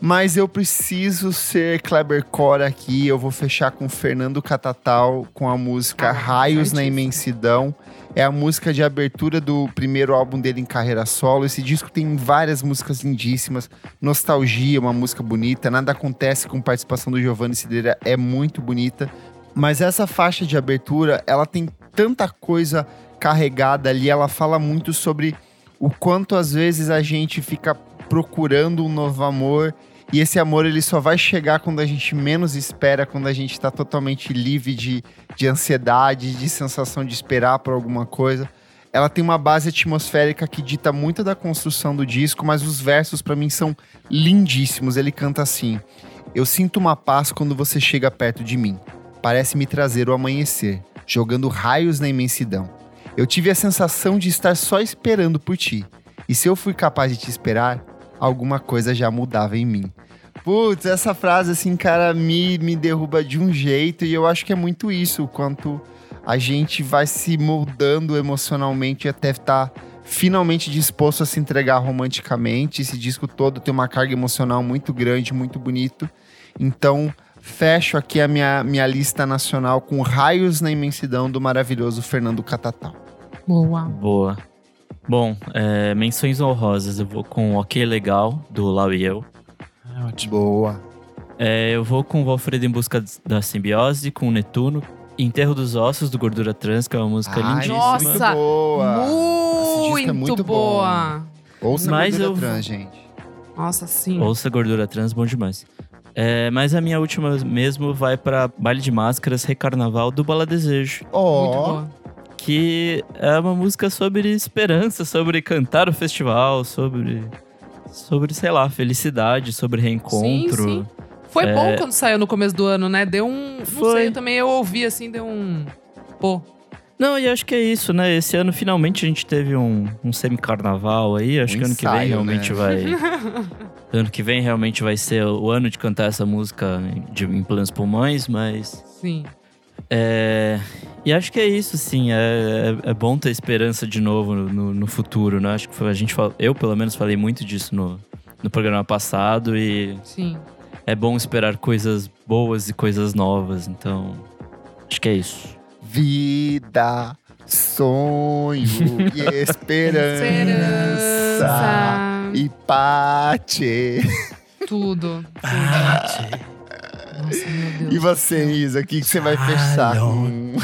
Mas eu preciso ser Kleber Core aqui. Eu vou fechar com Fernando Catatal com a música Ah, Raios na. Imensidão. É a música de abertura do primeiro álbum dele em carreira solo. Esse disco tem várias músicas lindíssimas. Nostalgia, uma música bonita. Nada acontece com participação do Giovanni Cidreira, é muito bonita. Mas essa faixa de abertura, ela tem tanta coisa carregada ali. Ela fala muito sobre o quanto às vezes a gente fica procurando um novo amor e esse amor ele só vai chegar quando a gente menos espera, quando a gente está totalmente livre de, de ansiedade, de sensação de esperar por alguma coisa. Ela tem uma base atmosférica que dita muito da construção do disco, mas os versos para mim são lindíssimos. Ele canta assim: Eu sinto uma paz quando você chega perto de mim. Parece me trazer o amanhecer, jogando raios na imensidão. Eu tive a sensação de estar só esperando por ti. E se eu fui capaz de te esperar, alguma coisa já mudava em mim. Putz, essa frase, assim, cara, me, me derruba de um jeito. E eu acho que é muito isso, o quanto a gente vai se moldando emocionalmente até estar finalmente disposto a se entregar romanticamente. Esse disco todo tem uma carga emocional muito grande, muito bonito. Então, fecho aqui a minha, minha lista nacional com Raios na Imensidão do maravilhoso Fernando Catatal. Boa. Boa. Bom, é, menções honrosas. Eu vou com Ok Legal, do Lau e Eu. É ótimo. Boa. É, eu vou com o Valfredo em Busca da Simbiose, com o Netuno. Enterro dos Ossos, do Gordura Trans, que é uma música Ai, lindíssima. Nossa, muito boa. Muito, é muito bom. boa. Ouça Mas Gordura eu- Trans, gente. Nossa, sim. Ouça Gordura Trans, bom demais. É, mas a minha última mesmo vai pra Baile de Máscaras, Recarnaval, do Bala Desejo. Muito Ó, boa. Que é uma música sobre esperança, sobre cantar o festival, sobre... Sobre, sei lá, felicidade, sobre reencontro. Sim, sim. Foi É. bom quando saiu no começo do ano, né? Deu um. Não Foi. sei, eu também eu ouvi assim, deu um. Pô. Não, e acho que é isso, né? Esse ano finalmente a gente teve um, um semi-carnaval aí. Acho Um que ano que vem ensaio, realmente né? vai. <laughs> <laughs> ano que vem realmente vai ser o ano de cantar essa música de, em plenos pulmões, mas. Sim. É, e acho que é isso, sim. É, é, é bom ter esperança de novo no, no- futuro, né? Acho que foi- a gente fal- eu, pelo menos, falei muito disso no, no programa passado e Sim. é bom esperar coisas boas e coisas novas. Então, acho que é isso. vida, sonho e <laughs> esperança. Esperança. E pate. Tudo. Bate. Nossa, meu Deus. E você, Isa, o que, que você vai fechar Alone. com.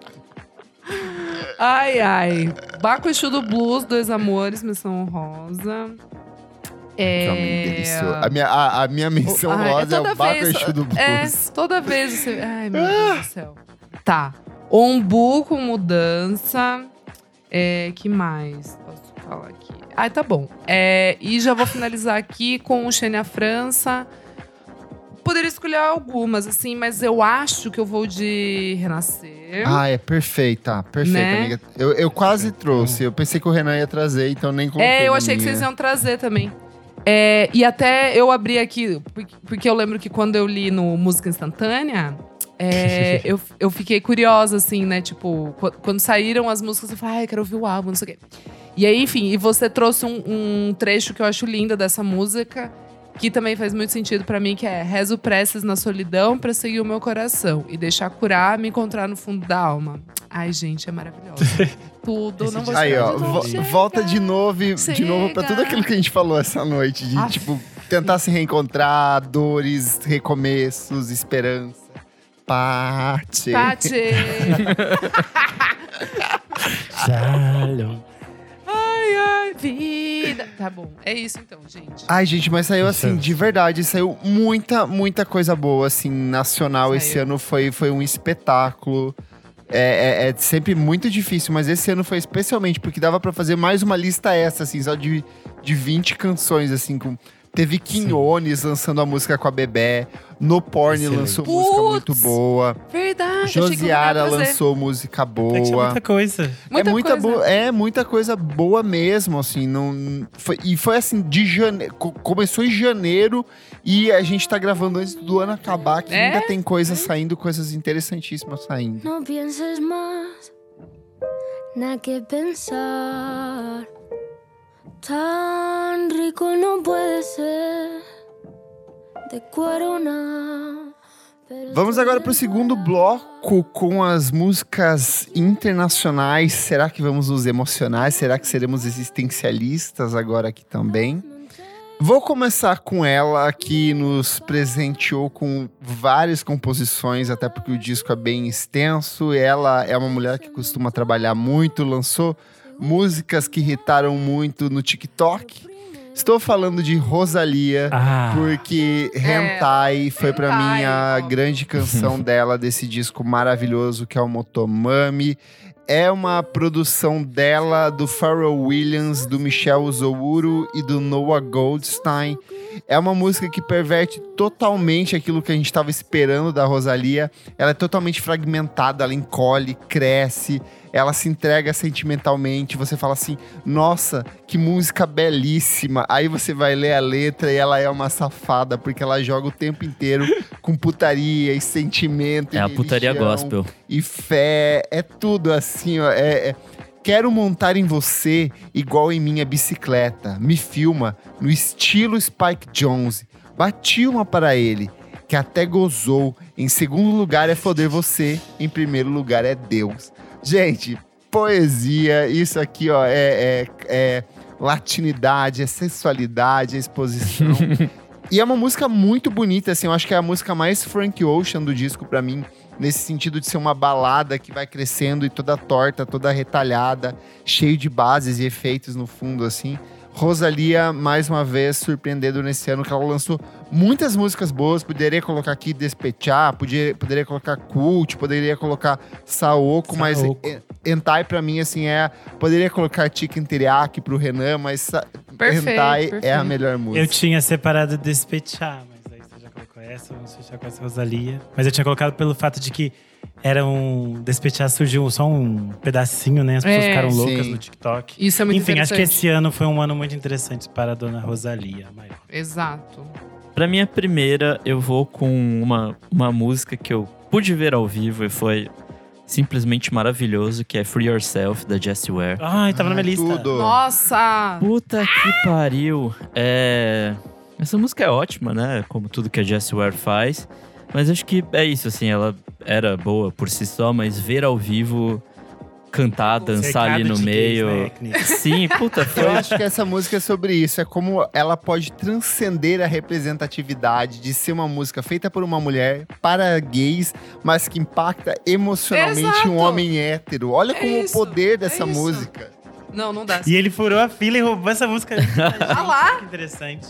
<laughs> Ai, ai. Baco Exu do Blues, Dois Amores, Missão Rosa. É... A minha, a, a minha menção Ai, rosa é toda o Baco vez- Exu do Blues. É, toda vez você. Ai, meu Deus do céu. Tá. Ombu com mudança. É, que mais? Posso falar aqui? Ah, tá bom. É, e já vou finalizar aqui com o Xenia França. Poderia escolher algumas, assim, mas eu acho que eu vou de Renascer. Ah, é perfeita, perfeita, Né? amiga. Eu, eu quase trouxe. Eu pensei que o Renan ia trazer, então nem coloquei. É, eu achei que minha. vocês iam trazer também. É, e até eu abri aqui, porque- eu lembro que quando eu li no Música Instantânea, é, <laughs> eu, eu fiquei curiosa, assim, né? Tipo, qu- quando saíram as músicas, eu falei, ai, quero ouvir o álbum, não sei o quê. E aí, enfim, e você trouxe um, um trecho que eu acho linda dessa música, que também faz muito sentido pra mim, que é Rezo preces na solidão pra seguir o meu coração e deixar curar, me encontrar no fundo da alma. Ai, gente, é maravilhoso. <laughs> Tudo, não vou Aí, ó, de novo. vo- Chega. volta de novo, e- de novo pra tudo Chega. aquilo que a gente falou essa noite, de Aff. tipo tentar se reencontrar, dores, recomeços, esperança. Parte. Tati! <laughs> Jalho. <laughs> ai, ai, vida. Tá bom, é isso então, gente. Ai, gente, mas saiu assim, de verdade, saiu muita, muita coisa boa, assim, nacional. Esse Saiu. ano foi, foi um espetáculo. É, é- é sempre muito difícil, mas esse ano foi especialmente, porque dava pra fazer mais uma lista essa, assim, só de, de 20 canções, assim, com. Teve Quinones lançando a música com a Bebé. No Porn Excelente. lançou música muito boa. Verdade, não Josiara lançou música É boa. muita coisa. Muita é muita coisa. boa, é muita coisa boa mesmo, assim, não foi, e foi assim de janeiro, começou em janeiro e a gente tá gravando antes do ano acabar, que É? ainda tem coisas saindo, coisas interessantíssimas saindo. No pienses más, nada que pensar. Tan rico no puede ser. Vamos agora pro segundo bloco com as músicas internacionais. Será que vamos nos emocionar? Será que seremos existencialistas agora aqui também? Vou começar com ela, que nos presenteou com várias composições, até porque o disco é bem extenso. Ela é uma mulher que costuma trabalhar muito, lançou músicas que irritaram muito no TikTok. Estou falando de Rosalia, Ah, porque Hentai foi pra Hentai, mim a grande canção <laughs> dela desse disco maravilhoso que é o Motomami. É uma produção dela, do Pharrell Williams, do Michel Zouro e do Noah Goldstein. É uma música que perverte totalmente aquilo que a gente estava esperando da Rosalia. Ela é totalmente fragmentada, ela encolhe, cresce, ela se entrega sentimentalmente. Você fala assim: nossa, que música belíssima. Aí você vai ler a letra e ela é uma safada, porque ela joga o tempo inteiro <laughs> com putaria e sentimento. É e a putaria gospel. e fé, é tudo assim, ó. É, é- Quero montar em você igual em minha bicicleta. Me filma no estilo Spike Jonze. Bati uma para ele, que até gozou. Em segundo lugar é foder você, em primeiro lugar é Deus. Gente, poesia, isso aqui, ó, é, é- é latinidade, é sensualidade, é exposição. <laughs> E é uma música muito bonita, assim, eu acho que é a música mais Frank Ocean do disco pra mim, nesse sentido de ser uma balada que vai crescendo e toda torta, toda retalhada, cheio de bases e efeitos no fundo, assim. Rosalia, mais uma vez, surpreendendo nesse ano que ela lançou muitas músicas boas. Poderia colocar aqui Despechar, podia, poderia colocar Cult, poderia colocar Saoko, mas Saoko. Entai pra mim, assim, é. Poderia colocar Chicken Teriyaki pro Renan, mas Hentai é a melhor música. eu tinha separado Despechar, mas aí você já colocou essa, vamos fechar com essa Rosalia. Mas eu tinha colocado pelo fato de que era um. Despechar surgiu só um pedacinho, né? As pessoas É. ficaram loucas Sim. no TikTok. Isso é muito Enfim, acho que esse ano foi um ano muito interessante para a dona Rosalia. maior. Exato. Pra minha primeira, eu vou com uma, uma música que eu pude ver ao vivo e foi simplesmente maravilhoso, que é Free Yourself, da Jessie Ware. Ai, tava na minha lista. Tudo. Nossa! Puta que pariu. É... Essa música é ótima, né? Como tudo que a Jessie Ware faz. Mas acho que é isso, assim, ela era boa por si só, mas ver ao vivo, cantar, dançar ali no de gays, meio. né? Sim, puta, foi. Eu acho que essa música é sobre isso. É como ela pode transcender a representatividade de ser uma música feita por uma mulher para gays, mas que impacta emocionalmente Exato. um homem hétero. Olha É como isso, o poder é dessa isso. música. Não, não dá. E ele furou a fila e roubou essa música. <laughs> Ah lá! Que interessante.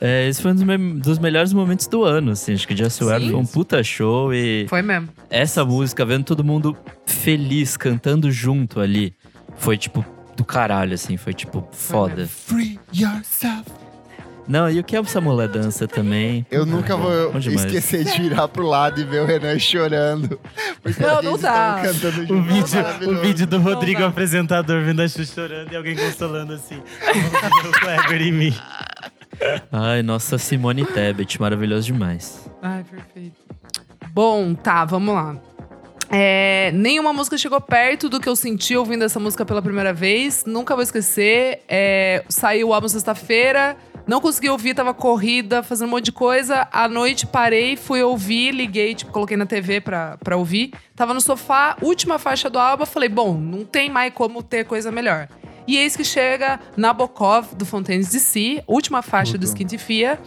É, esse foi um dos, me- dos melhores momentos do ano, assim. Acho que Just Web foi um puta show e Foi mesmo. essa música, vendo todo mundo feliz, cantando junto ali, foi tipo do caralho, assim. Foi tipo foda. Free yourself. Não, e o que é essa mulher dança também? Eu nunca vou esquecer de virar pro lado e ver o Renan chorando. Porque Não, não dá. cantando O vídeo, o vídeo do Rodrigo, apresentador, vendo a Xuxa chorando e alguém consolando assim. o Kleber em mim. Ai, nossa Simone Tebet, maravilhoso demais. Ai, perfeito. Bom, tá, vamos lá. É, nenhuma música chegou perto do que eu senti ouvindo essa música pela primeira vez. Nunca vou esquecer. É, saiu o álbum sexta-feira. Não consegui ouvir, tava corrida, fazendo um monte de coisa. À noite parei, fui ouvir, liguei, tipo, coloquei na TV pra, pra ouvir. Tava no sofá, última faixa do álbum. Falei, bom, não tem mais como ter coisa melhor. E eis que chega Nabokov, do Fontaines DC, última faixa do Tudo. Skinty Fia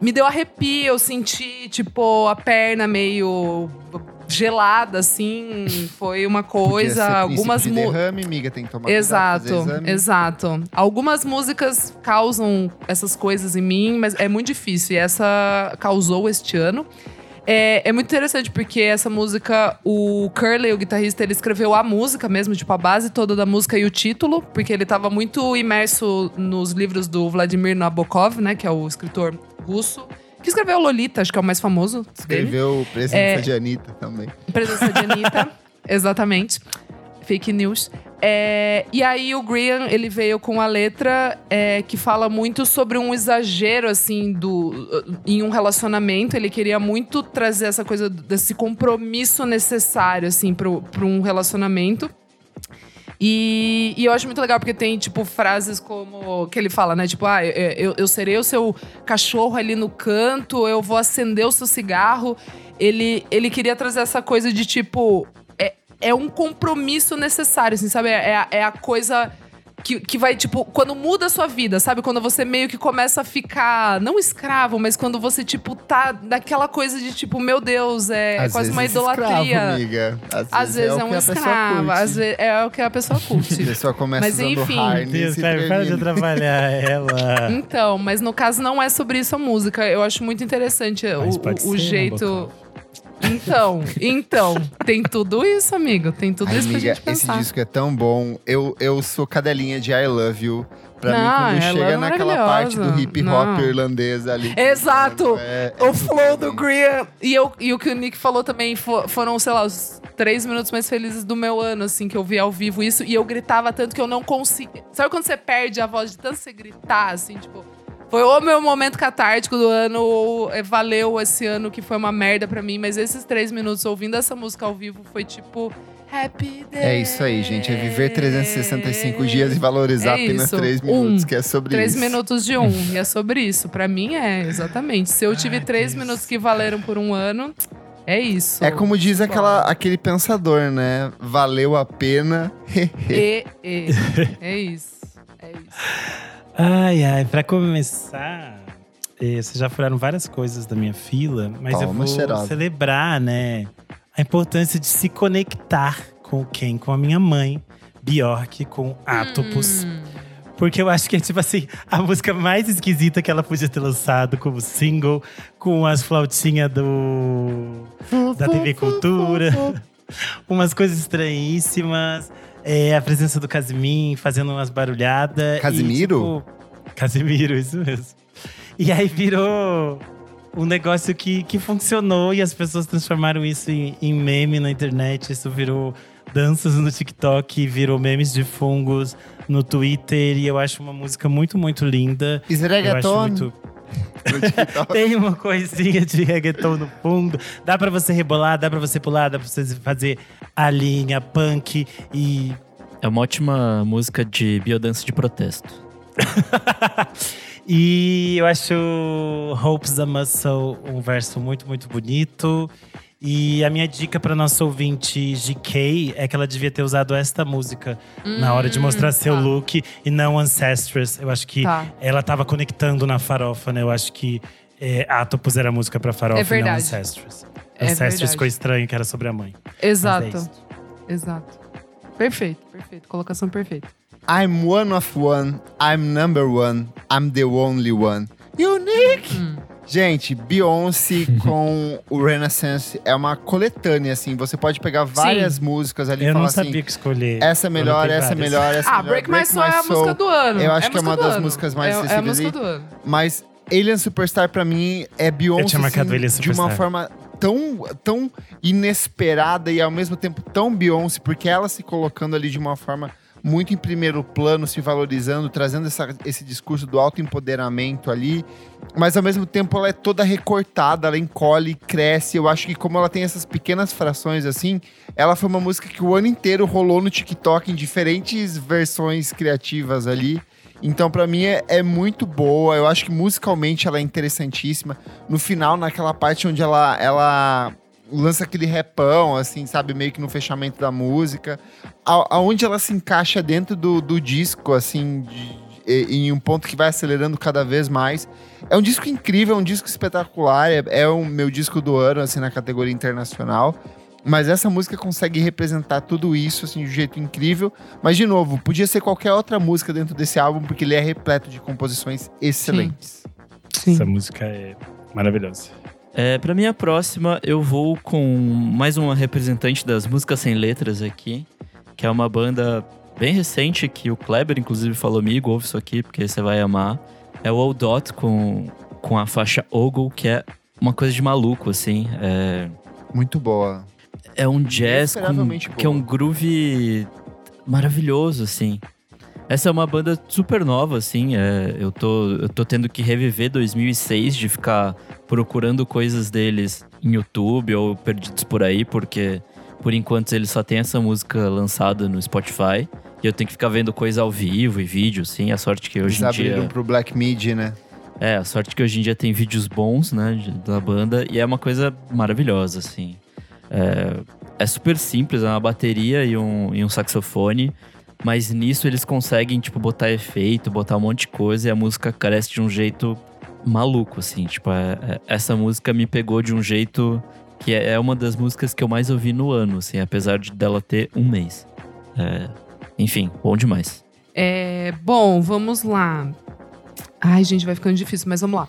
me deu arrepio, eu senti, tipo, a perna meio gelada, assim. Foi uma coisa. Algumas derrame, amiga, tem que tomar Exato, exato. Algumas músicas causam essas coisas em mim, mas é muito difícil. E essa causou este ano. É, é muito interessante porque essa música, o Curley, o guitarrista, ele escreveu a música mesmo, tipo, a base toda da música e o título, porque ele estava muito imerso nos livros do Vladimir Nabokov, né, que é o escritor russo, que escreveu Lolita, acho que é o mais famoso dele. Escreveu presença É. de Anitta também. Presença de Anitta. <laughs> exatamente. Fake news. É, e aí o Graham, ele veio com a letra é, que fala muito sobre um exagero, assim, do, em um relacionamento. Ele queria muito trazer essa coisa desse compromisso necessário, assim, para um relacionamento. E, e eu acho muito legal porque tem, tipo, frases como que ele fala, né? Tipo, ah, eu, eu, serei o seu cachorro ali no canto, eu vou acender o seu cigarro. Ele, ele queria trazer essa coisa de, tipo, é, é um compromisso necessário, assim, sabe? É, a- é a coisa que, que vai, tipo, quando muda a sua vida, sabe? Quando você meio que começa a ficar, não escravo, mas quando você, tipo, tá naquela coisa de, tipo, meu Deus, é, é quase uma vezes escravo, idolatria. amiga. Às, Às vezes é, o um a escravo, às vezes é o que a pessoa <laughs> A curte. pessoa começa Mas enfim. Deus, e Kleber, para de atrapalhar <laughs> ela. Então, mas no caso não é sobre isso a música. Eu acho muito interessante Mas o, pode o- o ser, jeito. Então, então, tem tudo isso, amigo. Tem tudo Ai, isso pra amiga, gente esse pensar. disco é tão bom. Eu, eu sou cadelinha de I Love You. Pra Não, mim, quando chega é naquela parte do hip hop Não. irlandês ali. Exato! É, é o flow do. Graham. E, eu, e o que o Nick falou também fo- foram, sei lá, os três minutos mais felizes do meu ano, assim, que eu vi ao vivo isso. E eu gritava tanto que eu não conseguia. Sabe quando você perde a voz de tanto você gritar, assim, tipo. Foi o meu momento catártico do ano. ou, é, Valeu esse ano que foi uma merda pra mim. Mas esses três minutos ouvindo essa música ao vivo foi tipo. Happy Day. É isso aí, gente. É viver 365 dias e valorizar É apenas isso. 3 Um. minutos, que é sobre Três isso. minutos de um. e é sobre isso. Pra mim é, exatamente. Se eu tive Ai, três Deus. minutos que valeram por um ano, é isso. É como diz Bora. aquela, aquele pensador, né? Valeu a pena. <laughs> E, e. É isso. É isso. Ai, ai, pra começar, eh, vocês já furaram várias coisas da minha fila, mas eu vou cheirosa. celebrar, né, a importância de se conectar com quem? Com a minha mãe, Bjork, com Atopus. Hum. Porque eu acho que é, tipo assim, a música mais esquisita que ela podia ter lançado como single, com as flautinhas do. da TV Cultura. <laughs> umas coisas estranhíssimas. É, a presença do Casimir fazendo umas barulhadas. Casimiro? E, tipo, Casimiro, isso mesmo. E aí virou um negócio que, que funcionou e as pessoas transformaram isso em, em meme na internet. Isso virou danças no TikTok, virou memes de fungos no Twitter. E eu acho uma música muito, muito linda. Is Eu acho reggaeton? muito. <laughs> Tem uma coisinha de reggaeton no fundo. Dá pra você rebolar, dá pra você pular, dá pra você fazer a linha punk e. É uma ótima música de biodança de protesto. <laughs> e eu acho Hope's a Muscle um verso muito, muito bonito. E a minha dica para nosso ouvinte GK é que ela devia ter usado esta música na hora de mostrar seu tá. look e não Ancestors. Eu acho que Tá. ela tava conectando na farofa, né? Eu acho que é, Atopus era a música pra farofa É e não. Ancestors. É Ancestors verdade. ficou estranho, que era sobre a mãe. Exato. Mas é. Exato. Perfeito, perfeito. Colocação perfeita. I'm one of one. I'm number one. I'm the only one. Unique! Gente, Beyoncé <laughs> com o Renaissance é uma coletânea, assim. Você pode pegar várias músicas ali e Eu falar não assim. sabia que escolher. Essa é melhor, Anotei essa é melhor, essa é Ah, melhor. Break My Soul é a música do ano. Eu acho que é uma das ano. músicas mais é, é a música aí. do ano. Mas Alien Superstar pra mim é Beyoncé Eu tinha marcado assim, Alien de uma forma tão, tão inesperada e ao mesmo tempo tão Beyoncé, porque ela se colocando ali de uma forma muito em primeiro plano, se valorizando, trazendo essa- esse discurso do autoempoderamento ali, mas ao mesmo tempo ela é toda recortada, ela encolhe, cresce. Eu acho que como ela tem essas pequenas frações assim, ela foi uma música que o ano inteiro rolou no TikTok em diferentes versões criativas ali. Então, pra mim, é, é muito boa. Eu acho que musicalmente ela é interessantíssima. No final, naquela parte onde ela, ela lança aquele repão, assim, sabe? Meio que no fechamento da música. A- aonde ela se encaixa dentro do, do disco, assim, de- e- em um ponto que vai acelerando cada vez mais. É um disco incrível, é um disco espetacular. É, é o meu disco do ano, assim, na categoria internacional. Mas essa música consegue representar tudo isso, assim, de um jeito incrível. Mas, de novo, podia ser qualquer outra música dentro desse álbum, porque ele é repleto de composições excelentes. Sim. Essa música é maravilhosa. É, pra minha próxima, eu vou com mais uma representante das músicas sem letras aqui, que é uma banda bem recente que o Kleber, inclusive, falou amigo, ouve isso aqui porque você vai amar. É o Old Dot com, com a faixa Ogle, que é uma coisa de maluco, assim. É, Muito boa. é um jazz com, que é um groove maravilhoso, assim. Essa é uma banda super nova, assim. é, eu, tô, eu tô tendo que reviver 2006 de ficar procurando coisas deles em YouTube ou perdidos por aí, porque por enquanto eles só têm essa música lançada no Spotify. E eu tenho que ficar vendo coisa ao vivo e vídeo, sim. A sorte que hoje Eles em dia. abriram pro Black Mid, né? É, a sorte que hoje em dia tem vídeos bons, né, da banda, e é uma coisa maravilhosa, assim. É, é super simples, é uma bateria e um, e um saxofone, mas nisso eles conseguem, tipo, botar efeito, botar um monte de coisa, e a música cresce de um jeito maluco, assim. Tipo, é- é- essa música me pegou de um jeito que é, é uma das músicas que eu mais ouvi no ano, assim, apesar de dela ter um mês. É, enfim, bom demais. É, bom, vamos lá. Ai, gente, vai ficando difícil, mas vamos lá.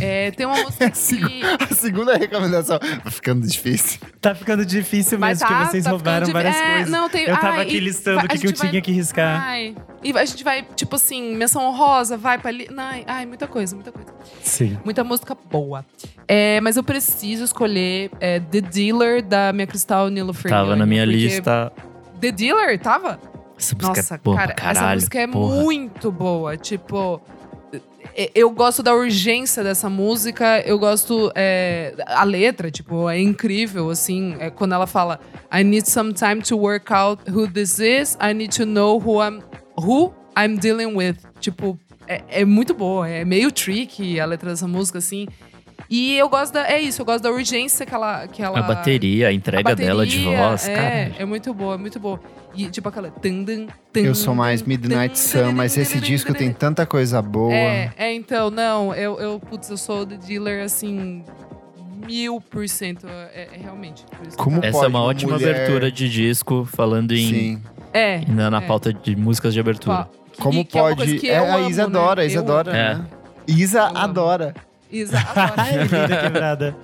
É, tem uma música <laughs> que... A segunda recomendação. Tá ficando difícil. Tá ficando difícil Mas mesmo, tá, porque vocês tá roubaram várias é, coisas. Não, tem, Eu tava ai, aqui listando o que, que eu vai- tinha que riscar. Ai, e a gente vai, tipo assim, menção honrosa, vai pra ali. Ai, ai, muita coisa, muita coisa. Sim. Muita música boa. É, mas eu preciso escolher é, The Dealer, da minha Cristal Nilo Fernandes. Tava na minha lista. The Dealer, tava? Essa música Nossa, é boa cara, pra caralho. essa música é porra. muito boa. Tipo, eu gosto da urgência dessa música. Eu gosto. é, a letra, tipo, é incrível, assim. é quando ela fala: I need some time to work out who this is. I need to know who I'm, who I'm dealing with. Tipo, é, é muito boa. É meio tricky a letra dessa música, assim. E eu gosto da. É isso, eu gosto da urgência que ela. Que ela A bateria, a entrega a dela de bateria, voz, é, cara. É muito boa, é muito boa. E tipo aquela. tum, tum, Eu sou mais Midnight Sun, mas esse disco tem tanta coisa boa. É, é, então, não, eu, eu, putz, eu sou The Dealer, assim, mil por cento, é, é realmente. Como Essa é pode uma uma ótima mulher- abertura de disco, falando em Sim. É. na, na é. pauta de músicas de abertura. Como que é uma coisa pode. que É, eu a amo, Isa né? adora, a Isa Eu adora. É. né? Isa Eu amo. adora. <laughs> Linda quebrada.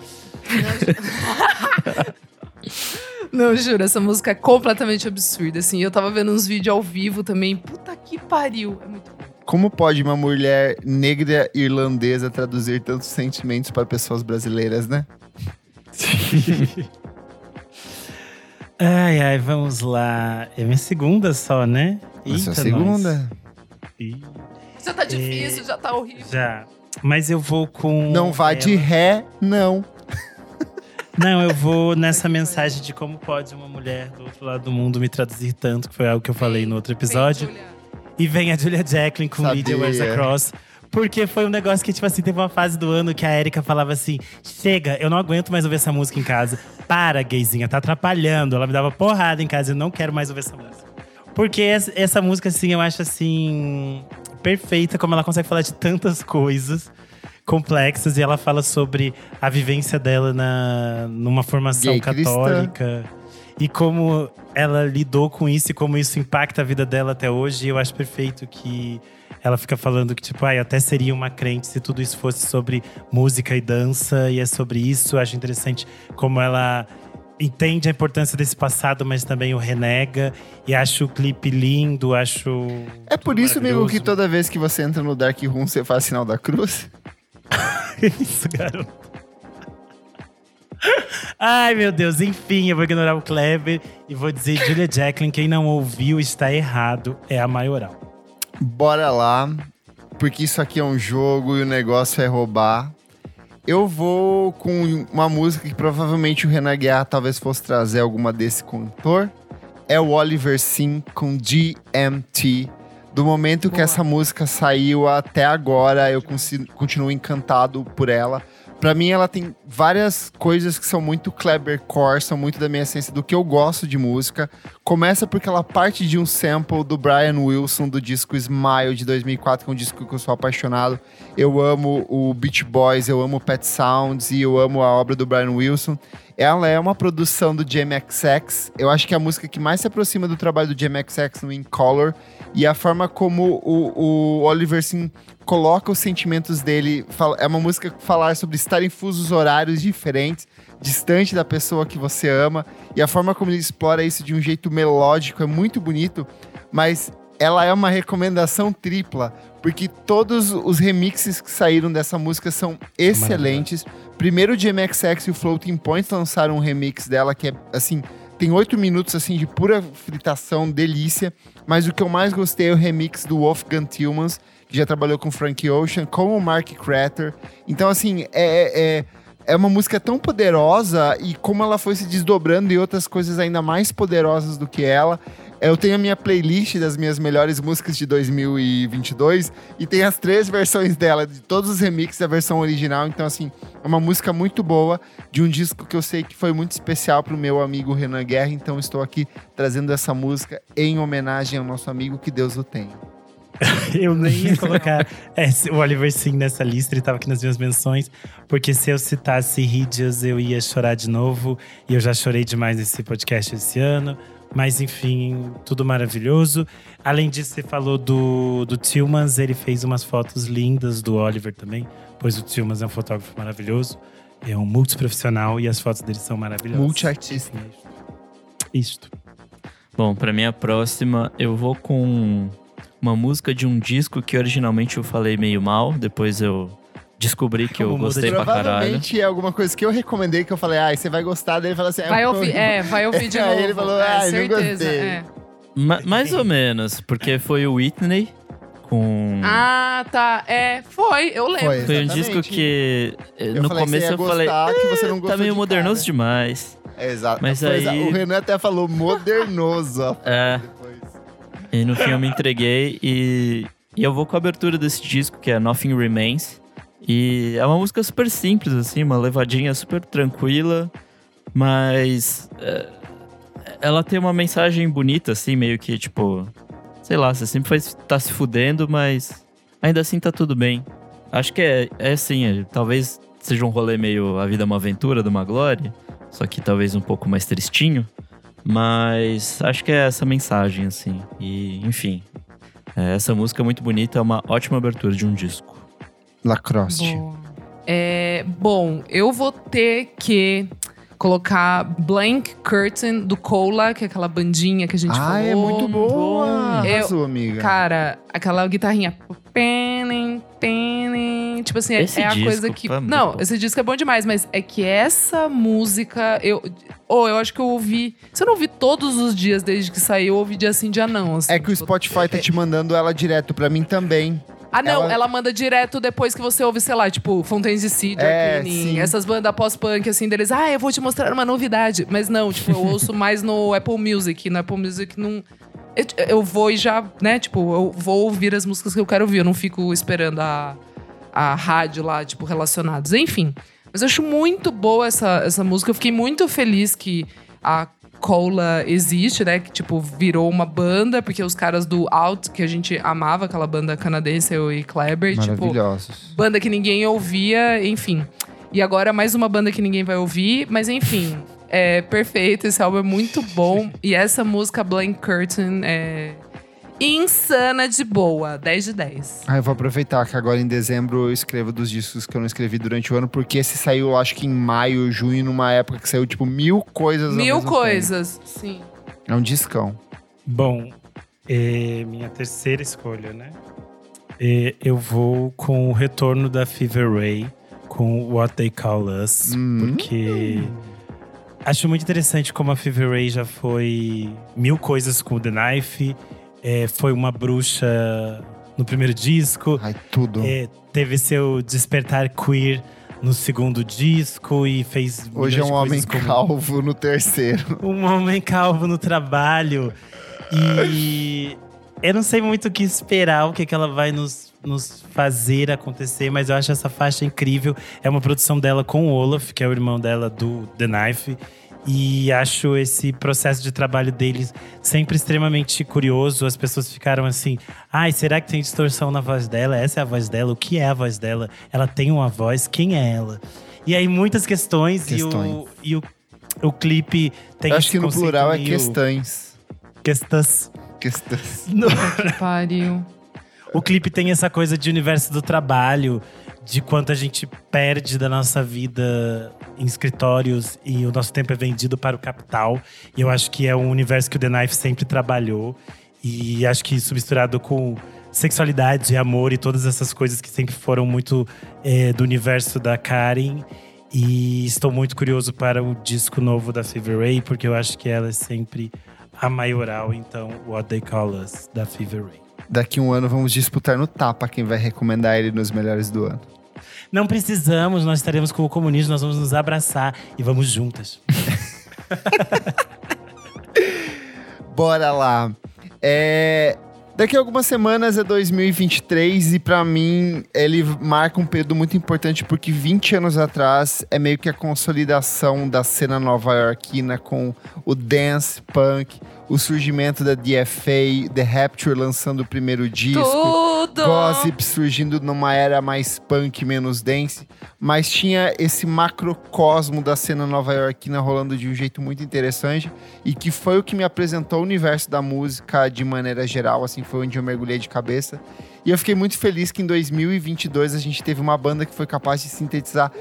<laughs> Não, juro, essa música é completamente absurda, assim. Eu tava vendo uns vídeos ao vivo também. Puta que pariu. É muito. Como pode uma mulher negra irlandesa traduzir tantos sentimentos para pessoas brasileiras, né? <laughs> Ai, ai, vamos lá. É minha segunda só, né? Essa é a Eita, segunda. nós. Ih, Já tá difícil, já tá horrível. já. Mas eu vou com. Não vá de ela. ré, não. Não, eu vou nessa mensagem de como pode uma mulher do outro lado do mundo me traduzir tanto, que foi algo que eu falei no outro episódio. E vem a Julia Jacqueline com Sabia. Lydia Wears Across. Porque foi um negócio que, tipo assim, teve uma fase do ano que a Erika falava assim: chega, eu não aguento mais ouvir essa música em casa. Para, gayzinha, tá atrapalhando. Ela me dava porrada em casa, eu não quero mais ouvir essa música. Porque essa, essa música, assim, eu acho assim. Perfeita, como ela consegue falar de tantas coisas complexas. E ela fala sobre a vivência dela na, numa formação Gay cristã. católica. E como ela lidou com isso e como isso impacta a vida dela até hoje. E eu acho perfeito que ela fica falando que, tipo, ah, eu até seria uma crente se tudo isso fosse sobre música e dança, e é sobre isso. Eu acho interessante como ela entende a importância desse passado, mas também o renega. E acho o clipe lindo, acho. É por isso, amigo, que toda vez que você entra no Dark Room, você faz sinal da cruz? <laughs> isso, garoto. Ai, meu Deus, enfim, eu vou ignorar o Kleber e vou dizer Julia Jacqueline. Quem não ouviu está errado, é a maioral. Bora lá, porque isso aqui é um jogo e o negócio é roubar. Eu vou com uma música que provavelmente o Renan Guiar talvez fosse trazer alguma desse cantor. É o Oliver Sim com GMT. Do momento que Boa. essa música saiu até agora, eu continuo encantado por ela. Pra mim, ela tem várias coisas que são muito Kleber Core, são muito da minha essência, do que eu gosto de música. Começa porque ela parte de um sample do Brian Wilson, do disco Smile, de 2004, que é um disco que eu sou apaixonado. Eu amo o Beach Boys, eu amo Pet Sounds e eu amo a obra do Brian Wilson. Ela é uma produção do JMXX. Eu acho que é a música que mais se aproxima do trabalho do JMXX no In Color. E a forma como o, o Oliver Sim coloca os sentimentos dele. fala- É uma música falar sobre estar em fusos horários diferentes, distante da pessoa que você ama. E a forma como ele explora isso de um jeito melódico é muito bonito, mas ela é uma recomendação tripla, porque todos os remixes que saíram dessa música são excelentes. Primeiro o GMXX e o Floating Point lançaram um remix dela que é assim, tem oito minutos assim de pura fritação, delícia. Mas o que eu mais gostei é o remix do Wolfgang Tillmans, que já trabalhou com Frank Ocean, com o Mark Crater. Então, assim, é, é, é uma música tão poderosa e como ela foi se desdobrando e outras coisas ainda mais poderosas do que ela. Eu tenho a minha playlist das minhas melhores músicas de 2022 e tem as três versões dela, de todos os remixes da versão original. Então, assim, é uma música muito boa de um disco que eu sei que foi muito especial pro meu amigo Renan Guerra. Então, estou aqui trazendo essa música em homenagem ao nosso amigo, que Deus o tenha. <laughs> Eu nem ia colocar esse- o Oliver Sim nessa lista, ele tava aqui nas minhas menções, porque se eu citasse Hideous, eu ia chorar de novo, e eu já chorei demais nesse podcast esse ano. Mas enfim, tudo maravilhoso. Além disso, você falou do, do Tillmans, ele fez umas fotos lindas do Oliver também, pois o Tillmans é um fotógrafo maravilhoso, é um multiprofissional e as fotos dele são maravilhosas. Multiartista. Isto. Bom, pra minha próxima, eu vou com uma música de um disco que originalmente eu falei meio mal, depois eu descobri que eu gostei pra caralho. Provavelmente é alguma coisa que eu recomendei, que eu falei, ah, você vai gostar. Daí ele falou assim, Vai ah, ouvir, pô, é, vai ouvir de <laughs> Aí novo. ele falou, é, "Ai, não certeza. gostei." é. Ma- mais ou menos, porque foi o Whitney com. Ah, tá. É, foi, eu lembro. Foi. foi um disco que eh, Eu no falei começo eu falei. gostar, que você não "Eh, gostou Tá meio de modernoso cara." demais. É, exato. Mas aí- O Renan até falou modernoso. ó, <laughs> É. depois. E no fim eu me entreguei e, e eu vou com a abertura desse disco, que é Nothing Remains. E é uma música super simples, assim, uma levadinha super tranquila, mas é, ela tem uma mensagem bonita, assim, meio que tipo, sei lá, você sempre vai estar se fudendo, mas ainda assim tá tudo bem. Acho que é, é assim, é, talvez seja um rolê meio A Vida é uma Aventura, de uma Glória, só que talvez um pouco mais tristinho. Mas acho que é essa mensagem, assim. E, enfim. é, essa música é muito bonita, é uma ótima abertura de um disco. Lacroste. Boa. É, bom, eu vou ter que colocar Blank Curtain do Cola, que é aquela bandinha que a gente Ah, falou. é muito boa. Eu- Arrasou, amiga. Cara, aquela guitarrinha. Penem, penem. Tipo assim, é- Esse é a coisa que. Não, bom. esse disco é bom demais, mas é que essa música. Eu, ou eu acho que eu ouvi. Se eu não ouvi todos os dias desde que saiu, eu ouvi dia sim, dia não. assim, É que o tipo, Spotify tá te mandando ela direto pra mim também. Ah, não, Ela- ela... manda direto depois que você ouve, sei lá, tipo, Fontaines DC, Dark É, essas bandas pós-punk, assim, deles, ah, eu vou te mostrar uma novidade. Mas não, tipo, eu ouço mais no <laughs> Apple Music. No Apple Music não. Eu, eu vou e já, né, tipo, eu vou ouvir as músicas que eu quero ouvir. Eu não fico esperando a, a rádio lá, tipo, relacionados. Enfim. Mas eu acho muito boa essa, essa música. Eu fiquei muito feliz que a Cola existe, né? Que, tipo, virou uma banda, porque os caras do Out, que a gente amava, aquela banda canadense, eu e Kleber, tipo, banda que ninguém ouvia, enfim. E agora mais uma banda que ninguém vai ouvir, mas enfim, é perfeito, esse álbum é muito bom. e essa música Blank Curtain é insana de boa. 10 de 10. Ah, eu vou aproveitar que agora em dezembro eu escrevo dos discos que eu não escrevi durante o ano, porque esse saiu, acho que em maio, junho, numa época que saiu, tipo, mil coisas Mil coisas. Sim. tempo. É um discão. Bom, é minha terceira escolha, né? É, eu vou com o retorno da Fever Ray, com What They Call Us, Hum. porque acho muito interessante como a Fever Ray já foi mil coisas com o The Knife, é, foi uma bruxa no primeiro disco, Ai, tudo. é, teve seu despertar queer no segundo disco e fez Hoje é um homem como- calvo no terceiro. <laughs> um homem calvo no trabalho. E <laughs> eu não sei muito o que esperar, o que, que ela vai nos, nos fazer acontecer, mas eu acho essa faixa incrível. É uma produção dela com o Olaf, que é o irmão dela do The Knife. E acho esse processo de trabalho deles sempre extremamente curioso. As pessoas ficaram assim: ai, será que tem distorção na voz dela? Essa é a voz dela? O que é a voz dela? Ela tem uma voz? Quem é ela? E aí, muitas questões, Questões. e o, e o, o clipe tem Eu acho esse que no plural é meio- questões. Questões. Questões. <laughs> Que pariu. O clipe tem essa coisa de universo do trabalho, de quanto a gente perde da nossa vida em escritórios e o nosso tempo é vendido para o capital. E eu acho que é um universo que o The Knife sempre trabalhou. E acho que isso misturado com sexualidade, amor e todas essas coisas que sempre foram muito eh, do universo da Karen. E estou muito curioso para o disco novo da Fever Ray, porque eu acho que ela é sempre a maioral. Então, What They Call Us, da Fever Ray. Daqui um ano vamos disputar no tapa quem vai recomendar ele nos melhores do ano. Não precisamos, nós estaremos com o comunismo, nós vamos nos abraçar e vamos juntas. <laughs> Bora lá. É, Daqui a algumas semanas é 2023 e pra mim ele marca um período muito importante porque 20 anos atrás é meio que a consolidação da cena nova-iorquina com o dance punk, o surgimento da DFA, The Rapture lançando o primeiro disco. Tudo! Gossip surgindo numa era mais punk, menos dance, mas tinha esse macrocosmo da cena nova-iorquina rolando de um jeito muito interessante e que foi o que me apresentou o universo da música de maneira geral, assim, foi onde eu mergulhei de cabeça. E eu fiquei muito feliz que em 2022 a gente teve uma banda que foi capaz de sintetizar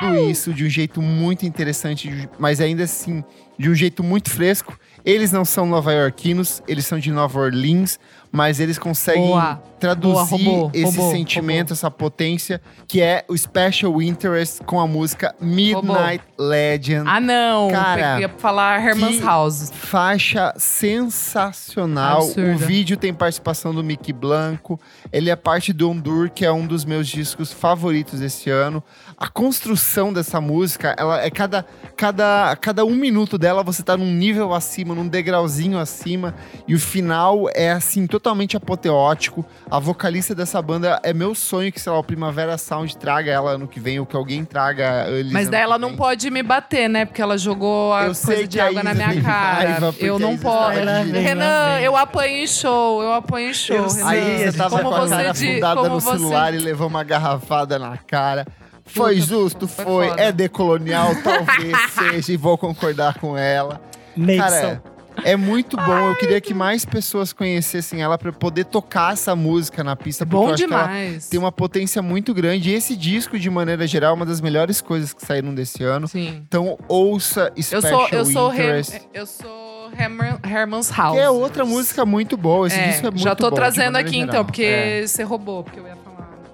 tudo isso de um jeito muito interessante, mas ainda assim, de um jeito muito fresco. Eles não são nova-iorquinos, eles são de Nova Orleans, mas eles conseguem Boa. traduzir Boa, roubou, esse roubou, sentimento, essa potência, que é o Special Interest com a música Midnight Legend. Ah, não. Cara, eu ia falar Herman's House. Faixa sensacional. Absurda. O vídeo tem participação do Mickey Blanco. Ele é parte do Ondur, que é um dos meus discos favoritos desse ano. A construção dessa música, ela é cada, cada, cada um minuto dela você tá num nível acima, num degrauzinho acima. E o final é assim, totalmente apoteótico. A vocalista dessa banda é meu sonho que, sei lá, o Primavera Sound traga ela ano que vem, ou que alguém traga eles Mas daí ela não pode me bater, né? Porque ela jogou a Eu sei coisa de a água na minha cara. eu não posso. lá Renan, eu apanho em show, eu apanho em show. Eu Renan. Aí você tava como com a cara afundada no você- celular e levou uma garrafada na cara. Foi justo, foi foi. É decolonial, <laughs> talvez seja, e vou concordar com ela. Nixon. Cara, é muito bom. Eu queria que mais pessoas conhecessem ela pra poder tocar essa música na pista. porque eu Bom acho que ela demais. tem uma potência muito grande. E esse disco, de maneira geral, é uma das melhores coisas que saíram desse ano. Sim. Então, ouça Eu Special sou, eu sou, Hem- Interest. eu sou Herman- Herman's House. Que é outra música muito boa. Esse É, disco é muito já tô bom, trazendo aqui geral. então, porque É. você roubou, porque eu ia falar.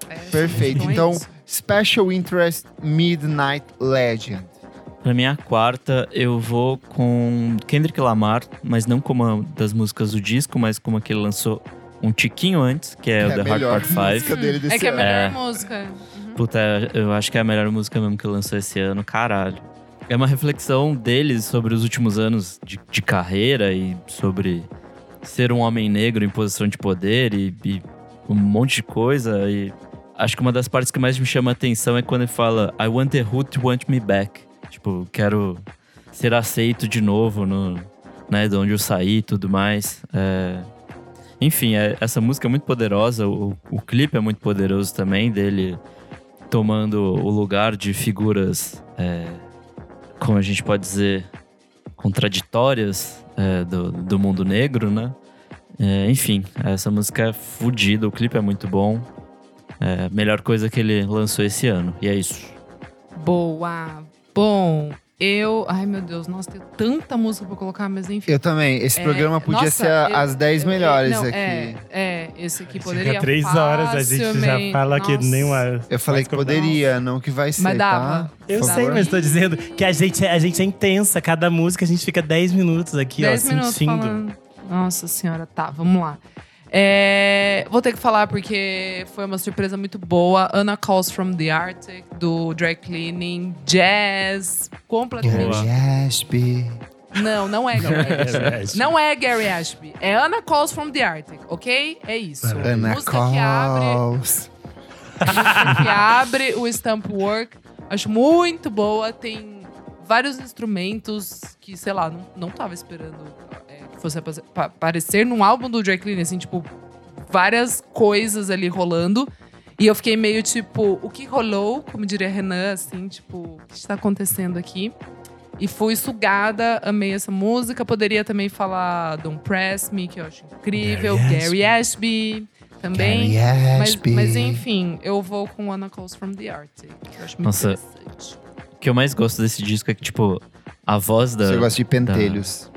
É, Perfeito. então é Então, isso. Special Interest Midnight Legend. Pra minha quarta, eu vou com Kendrick Lamar, mas não como uma das músicas do disco, mas como a que ele lançou um tiquinho antes, que é, É o The Hard Part 5. música dele desse É que é a melhor É. música. Puta, eu acho que é a melhor música mesmo que ele lançou esse ano, caralho. É uma reflexão deles sobre os últimos anos de, de carreira e sobre ser um homem negro em posição de poder e, e um monte de coisa. E acho que uma das partes que mais me chama a atenção é quando ele fala I want the hood to want me back. Tipo, quero ser aceito de novo no, né, de onde eu saí e tudo mais. É, Enfim, é- essa música é muito poderosa, o, o clipe é muito poderoso também, dele tomando o lugar de figuras, é, como a gente pode dizer, contraditórias é, do, do mundo negro, né? É, enfim, essa música é fodida, o clipe é muito bom. É a melhor coisa que ele lançou esse ano. E é isso. Boa. Bom, eu. Ai, meu Deus, nossa, tem tanta música pra colocar, mas enfim. Eu também. Esse É, programa podia nossa, ser eu- as 10 eu- melhores não, aqui. É, é, esse aqui poderia. Fica três horas, a gente já fala que Nossa. nem uma. Eu falei que poderia, não que vai ser, Mas dava. tá? Eu Por sei, favor. mas tô dizendo que a gente, a gente é intensa. Cada música a gente fica 10 minutos aqui, 10 ó, minutos sentindo. falando. Nossa senhora, tá, vamos lá. É, vou ter que falar porque foi uma surpresa muito boa. Anna Calls from the Arctic, do Dry Cleaning, Jazz, completamente. Gary Ashby. Não, não é Gary Ashby. Não é Gary Ashby. É Anna Calls from the Arctic, ok? É isso. Ana Música que abre, Calls. música que abre o Stamp Work. Acho muito boa. Tem vários instrumentos que, sei lá, não, não tava esperando é, fosse apa- pa- aparecer num álbum do Dry Clean, assim, tipo, várias coisas ali rolando. E eu fiquei meio tipo, o que rolou? Como diria Renan, assim, tipo, o que está acontecendo aqui? E fui sugada, amei essa música. Poderia também falar Don't Press Me, que eu acho incrível. Gary Gary Ashby também. Gary Mas, Ashby. mas enfim, eu vou com Anna Calls from the Arctic. que Eu acho muito Nossa. interessante. O que eu mais gosto desse disco é que, tipo, a voz da. Você gosta de pentelhos.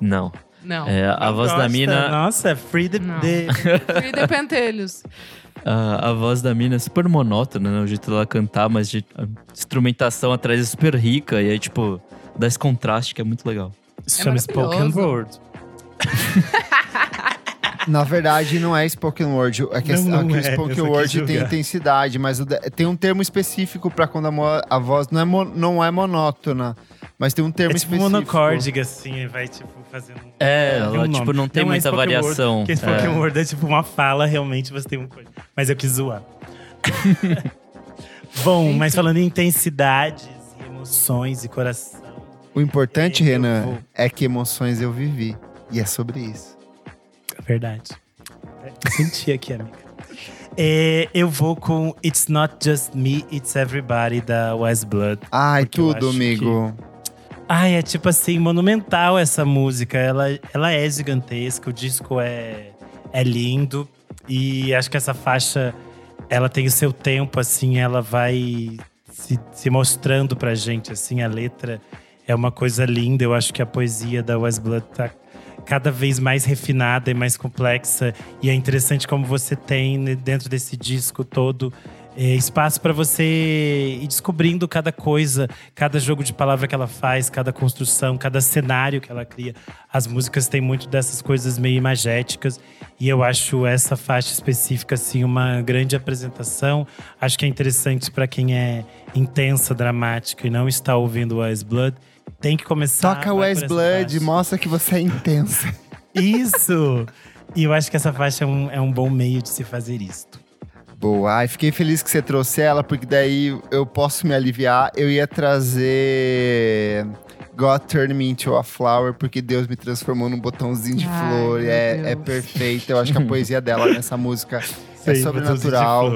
Não. Não. É, a Não voz da mina. Nossa, free the. Não. <laughs> the- Frida Pentelhos. A, a voz da mina é super monótona, né? O jeito dela cantar, mas de, a instrumentação atrás é super rica. E aí, tipo, dá esse contraste que é muito legal. Isso chama Spoken. Word. Na verdade, não é spoken word. É que, Não, é não é. Spoken word tem intensidade, mas tem um termo específico pra quando a, a voz não é, mo- não é monótona. Mas tem um termo É tipo específico. monocórdica, assim, e vai, tipo, fazendo. É, tem ela, um tipo, não tem é muita spoken word, variação. Porque Spoken É. Word é tipo uma fala, realmente você tem uma coisa. Mas eu quis zoar. <laughs> Bom, mas falando em intensidades e emoções e coração. O importante, Renan, vou. é que emoções eu vivi. E é sobre isso. Verdade. Senti aqui, amiga. É, eu vou com It's Not Just Me, It's Everybody, da West Blood. Ai, tudo, amigo. Ai, é tipo assim, monumental essa música. Ela, ela é gigantesca, o disco é, é lindo. E acho que essa faixa, ela tem o seu tempo, assim, ela vai se, se mostrando pra gente, assim, a letra é uma coisa linda. Eu acho que a poesia da West Blood tá cada vez mais refinada e mais complexa. E é interessante como você tem né, dentro desse disco todo é, espaço para você ir descobrindo cada coisa, cada jogo de palavra que ela faz, cada construção, cada cenário que ela cria. As músicas têm muito dessas coisas meio imagéticas e eu acho essa faixa específica assim uma grande apresentação. Acho que é interessante para quem é intensa, dramática e não está ouvindo Wise Blood. Tem que começar. Toca West Blood, faixa. mostra que você é intensa. <laughs> Isso! E eu acho que essa faixa é um, é um bom meio de se fazer isto. Boa, ai, fiquei feliz que você trouxe ela, porque daí eu posso me aliviar. Eu ia trazer God Turn Me Into a Flower, porque Deus me transformou num botãozinho de Ai, flor. É, Deus. é perfeita. Eu acho que a poesia dela nessa música é Sei, sobrenatural.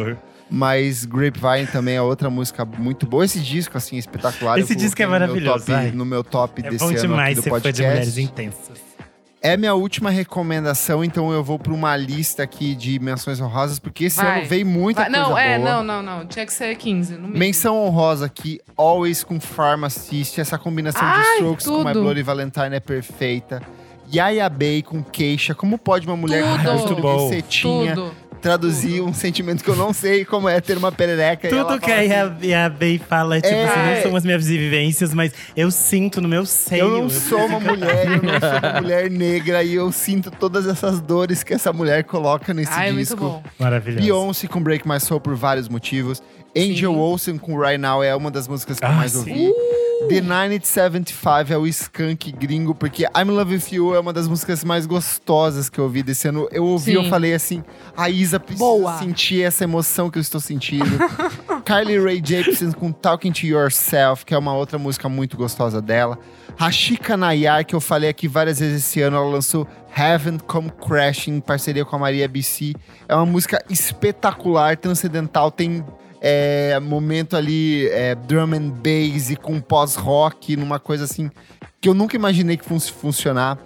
De. Mas Grapevine também é outra música muito boa. Esse disco, assim, é espetacular. Esse disco é coloquei no meu maravilhoso, top-. No meu top É desse bom ano demais aqui do fã de mulheres intensas. É minha última recomendação, então eu vou para uma lista aqui de menções honrosas, porque esse Vai. ano veio muita Vai- coisa não, é, boa. não, não, não. Tinha que ser 15, no mínimo. Menção honrosa aqui, Always com Pharmacist. Essa combinação de Ai, strokes com My tudo. Bloody Valentine é perfeita. Yaya Bay com Queixa. Como pode uma mulher com Tudo. rosto Muito bom. de cetinha Tudo. Traduzir um sentimento que eu não sei como é ter uma perereca? e ela Tudo que a assim, Ia- a Bey fala, tipo, É. assim, não são as minhas vivências, mas eu sinto no meu seio. Eu não sou uma <laughs> mulher, eu não sou uma mulher negra e eu sinto todas essas dores que essa mulher coloca nesse Ai, é muito disco. bom. Maravilhoso. Beyoncé com Break My Soul por vários motivos. Angel Sim. Olsen com Right Now é uma das músicas que eu Ah, mais sim. ouvi. The 975 é o skunk gringo, porque I'm Love With You é uma das músicas mais gostosas que eu ouvi desse ano. Eu ouvi e eu Sim. falei assim, a Isa precisa Boa. sentir essa emoção que eu estou sentindo. <laughs> Carly Rae Jepsen com Talking To Yourself, que é uma outra música muito gostosa dela. Rashika Nayar, que eu falei aqui várias vezes esse ano, ela lançou Heaven Come Crashing em parceria com a Maria BC. É uma música espetacular, transcendental, tem é, momento ali é, drum and bass e com pós-rock, numa coisa assim que eu nunca imaginei que fosse funcionar.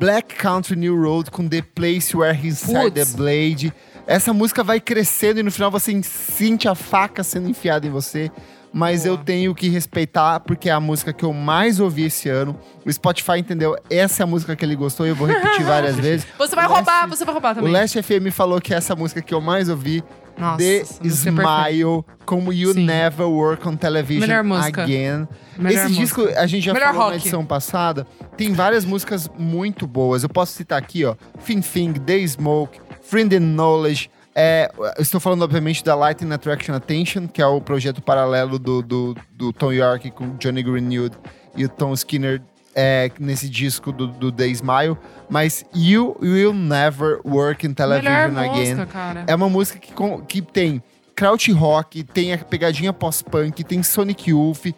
Black Country New Road com The Place Where He Inside the. Blade. Essa música vai crescendo e no final você sente a faca sendo enfiada em você. Mas eu tenho que respeitar, porque é a música que eu mais ouvi esse ano. O Spotify entendeu, essa é a música que ele gostou e eu vou repetir <laughs> várias vezes. Você vai O roubar, você vai roubar O também. Last FM falou que é essa música que eu mais ouvi. Nossa, The música é. Smile, como You Sim. Never Work on Television Melhor música. Again. Melhor Esse disco a gente já Melhor falou na rock. edição passada. Tem várias músicas muito boas. Eu posso citar aqui, ó. Fin Thing, The Smoke, Friend and Knowledge. É, estou falando, obviamente, da Lightning Attraction Attention, que é o projeto paralelo do, do, do Tom York com Johnny Greenwood e o Tom Skinner é, nesse disco do, do The Smile. Mas You Will Never Work in Melhor Television Again. música, cara. É uma música que, que tem kraut rock, tem a pegadinha pós-punk, tem Sonic Youth,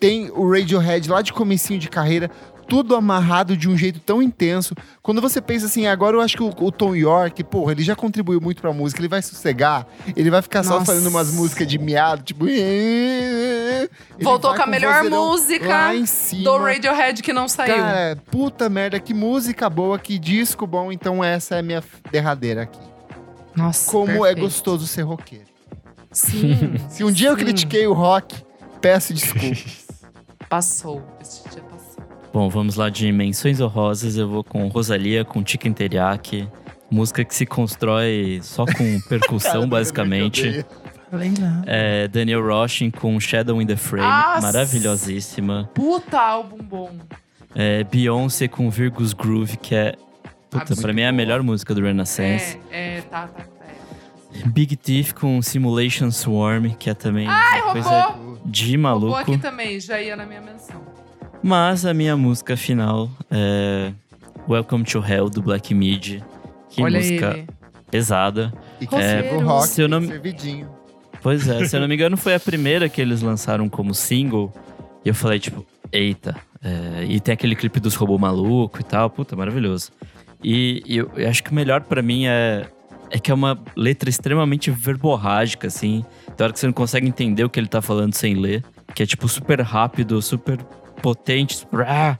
tem o Radiohead lá de comecinho de carreira, tudo amarrado de um jeito tão intenso. Quando você pensa assim, agora eu acho que o, o Tom York, porra, ele já contribuiu muito pra música, ele vai sossegar, ele vai ficar só Nossa. fazendo umas músicas de miado, tipo... ele Voltou com a melhor música. Do Radiohead que não saiu. Cara, puta merda, que música boa, que disco bom, então essa é a minha derradeira aqui. Nossa, Como é perfeito. gostoso ser roqueiro. Sim, <laughs> Se um dia eu Sim. critiquei o rock, peço <laughs> desculpas. passou. Esse dia passou. Bom, vamos lá de menções honrosas. Eu vou com Rosalia, com Chicken Teriyaki. Música que se constrói só com <laughs> percussão, basicamente. Falei não. É, Daniel Roshin com Shadow in the Frame, Nossa! maravilhosíssima. Puta álbum bom. É, Beyoncé com Virgus Groove, que é. Puta, pra mim é a melhor música do Renaissance. É, é, tá, tá. é. Big Thief com Simulation Swarm, que é também uma coisa roubou! de Roubou maluco. aqui também, já ia na minha menção. Mas a minha música final é Welcome to Hell, do Black Mid. Que Olha música ele. pesada. E que É, rock, se eu não- servidinho. Pois é, se eu não me <laughs> engano, foi a primeira que eles lançaram como single. E eu falei, tipo, eita. é, e tem aquele clipe dos robôs maluco e tal. Puta, maravilhoso. E, e eu, eu acho que o melhor pra mim é, é que é uma letra extremamente verborrágica, assim. Tem hora que você não consegue entender o que ele tá falando sem ler. Que é, tipo, super rápido, super potente. super- ah!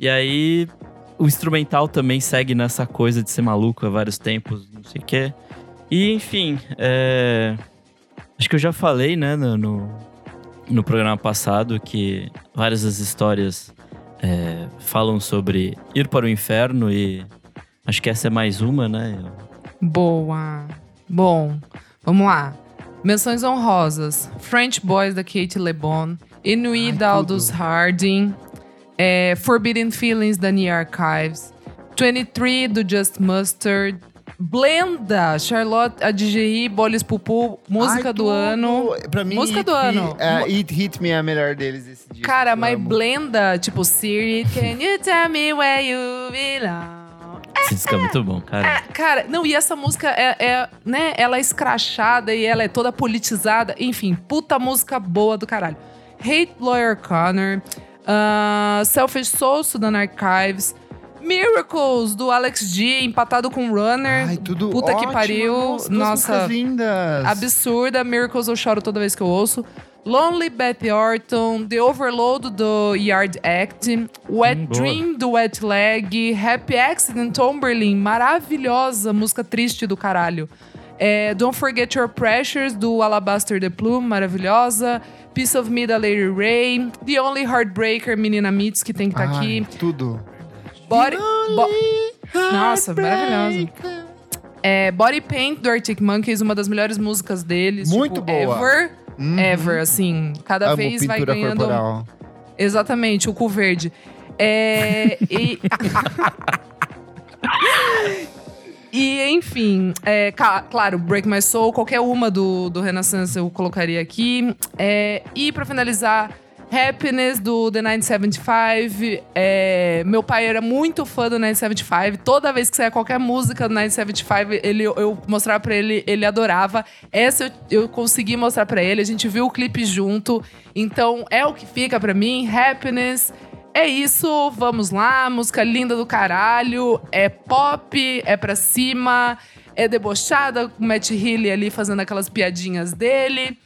E aí, o instrumental também segue nessa coisa de ser maluco há vários tempos, não sei o quê. E, enfim, é... Acho que eu já falei, né, no, no, no programa passado, que várias das histórias é, falam sobre ir para o inferno e acho que essa é mais uma, né? Boa. Bom, vamos lá. Menções honrosas. French Boys, da Kate LeBon. Inuit, Ai, da Aldous tudo. Harding. É, Forbidden Feelings, da New Archives. 23, do Just Mustard. Blenda, Charlotte Adjei, Bolis Pupu, música Ai, do ano. Pra mim, Música do Hit- ano. É, It Hit Me é a melhor deles esse disco. Cara, mas amo. Blenda, tipo Siri, can you tell me where you belong? Esse disco é muito bom, cara. Cara, não, e essa música é, é, né, ela é escrachada e ela é toda politizada. Enfim, puta música boa do caralho. Hate Lawyer Connor, ah, Selfish Soul, Sudan Archives, Miracles, do Alex G, empatado com Runner. Ai, tudo Puta que ótimo. pariu. Nossa, lindas. absurda. Miracles eu choro toda vez que eu ouço. Lonely Beth Orton, The Overload do Yard Act, Wet Hum. Dream do Wet Leg, Happy Accident Tomberlin, maravilhosa, música triste do caralho. É, Don't Forget Your Pressures do Alabaster the Plume, maravilhosa. Piece of Me da Lady Ray, The Only Heartbreaker, Menina Mitz, que tem que estar Ai, aqui. Tudo. Body, Bo- Nossa, maravilhosa. É, Body Paint do Arctic Monkeys, uma das melhores músicas deles. Muito tipo, boa. Ever. Uhum. Ever, assim. Cada Amo vez vai ganhando. corporal. Exatamente, o cu verde. É, e... <laughs> <laughs> e, enfim, é, claro, Break My Soul, qualquer uma do, do Renaissance eu colocaria aqui. É, e pra finalizar, Happiness do The 975. É, meu pai era muito fã do 975. Toda vez que saía qualquer música do 975, ele, eu mostrava pra ele, ele adorava. Essa eu, eu consegui mostrar pra ele, a gente viu o clipe junto. Então é o que fica pra mim, Happiness. É isso, vamos lá, música linda do caralho. É pop, é pra cima, é debochada, com o Matt Healy ali fazendo aquelas piadinhas dele.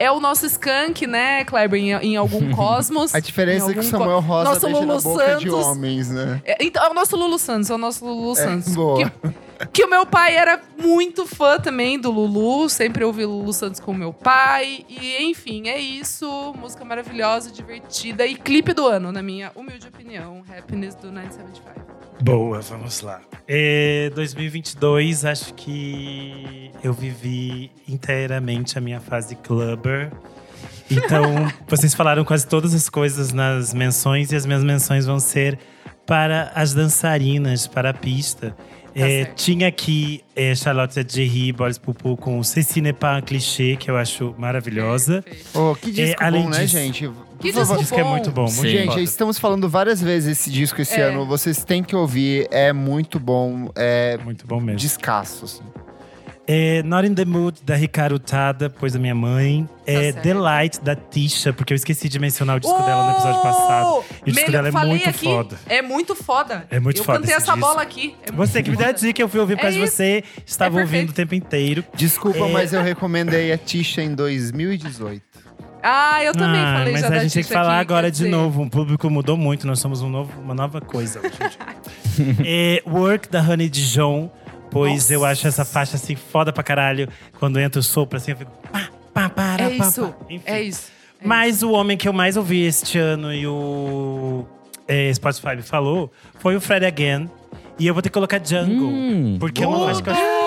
é o nosso skunk, né, Kleber, em, em algum <laughs> cosmos. A diferença é que Samuel Rosa Nosso beija na boca de Santos. homens, né? É, Então, é o nosso Lulu Santos, é o nosso Lulu Santos. boa. Que, que o meu pai era muito fã também do Lulu, sempre ouvi Lulu Santos com o meu pai. E, enfim, é isso. Música maravilhosa, divertida e clipe do ano, na minha humilde opinião. Happiness do 975. Boa, vamos lá. É, 2022, acho que eu vivi inteiramente a minha fase clubber. Então, <laughs> vocês falaram quase todas as coisas nas menções e as minhas menções vão ser para as dançarinas, para a pista. É, certo. tinha aqui é, Charlotte Jerry, Boris Pupu com Ceci n'est pas un clichê, que eu acho maravilhosa. Oh, que disco É, além bom, né, disso- gente? Que Por favor. O disco é muito bom, muito. Gente, foda. estamos falando várias vezes esse disco esse É. ano. Vocês têm que ouvir. É muito bom. É Muito bom mesmo. descasso, assim. É, Not in the Mood, da Ricardo Tada, pois da minha mãe. É certo. The Light, da Tisha, porque eu esqueci de mencionar o disco dela no episódio passado. E o disco Melhor- dela é muito aqui, foda. É muito foda. É muito eu foda cantei esse essa disco. bola aqui. É Você que me deu a dica, eu fui ouvir por É causa de você. Estava É ouvindo o tempo inteiro. Desculpa, É. mas eu recomendei a Tisha em 2018. Ah, eu também Ah, falei mas já a da gente tem que falar aqui, agora de dizer, novo. O público mudou muito, nós somos um novo- uma nova coisa hoje <laughs> é, Work, da Honey Dijon. Pois Nossa. eu acho essa faixa assim foda pra caralho. Quando entra o sopro assim, eu fico. Pá, pá, para, É pá, isso, pá. Enfim. é isso. é Mas o homem que eu mais ouvi este ano e o é, Spotify falou foi o Fred Again. E eu vou ter que colocar Jungle. Hum. porque é uma faixa que eu acho.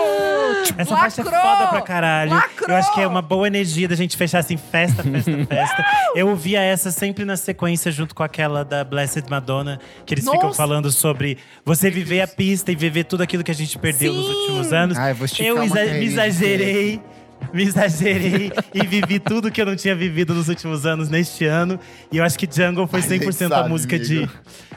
Essa faixa é foda pra caralho. Lacrou! Eu acho que é uma boa energia da gente fechar assim, festa, festa, <laughs> festa. Eu ouvia essa sempre na sequência, junto com aquela da Blessed Madonna, que eles ficam Nossa! falando sobre você viver a pista e viver tudo aquilo que a gente perdeu nos Sim! últimos anos. Ah, eu vou eu exa- me exagerei. Me exagerei e vivi tudo que eu não tinha vivido nos últimos anos neste ano. E eu acho que Jungle foi A gente 100% a sabe, música de, amigo.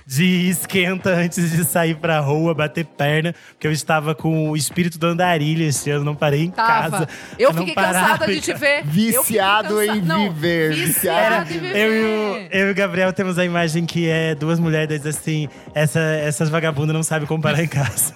de esquenta antes de sair pra rua, bater perna. Porque eu estava com o espírito do andarilho este ano, não parei em Tava. casa. Eu fiquei parava cansada de em te ver. Viciado em Não, viver, Viciado em viver. Eu e, o, eu e o Gabriel temos a imagem que é duas mulheres assim, essa, essas vagabundas não sabem comparar em <laughs> casa.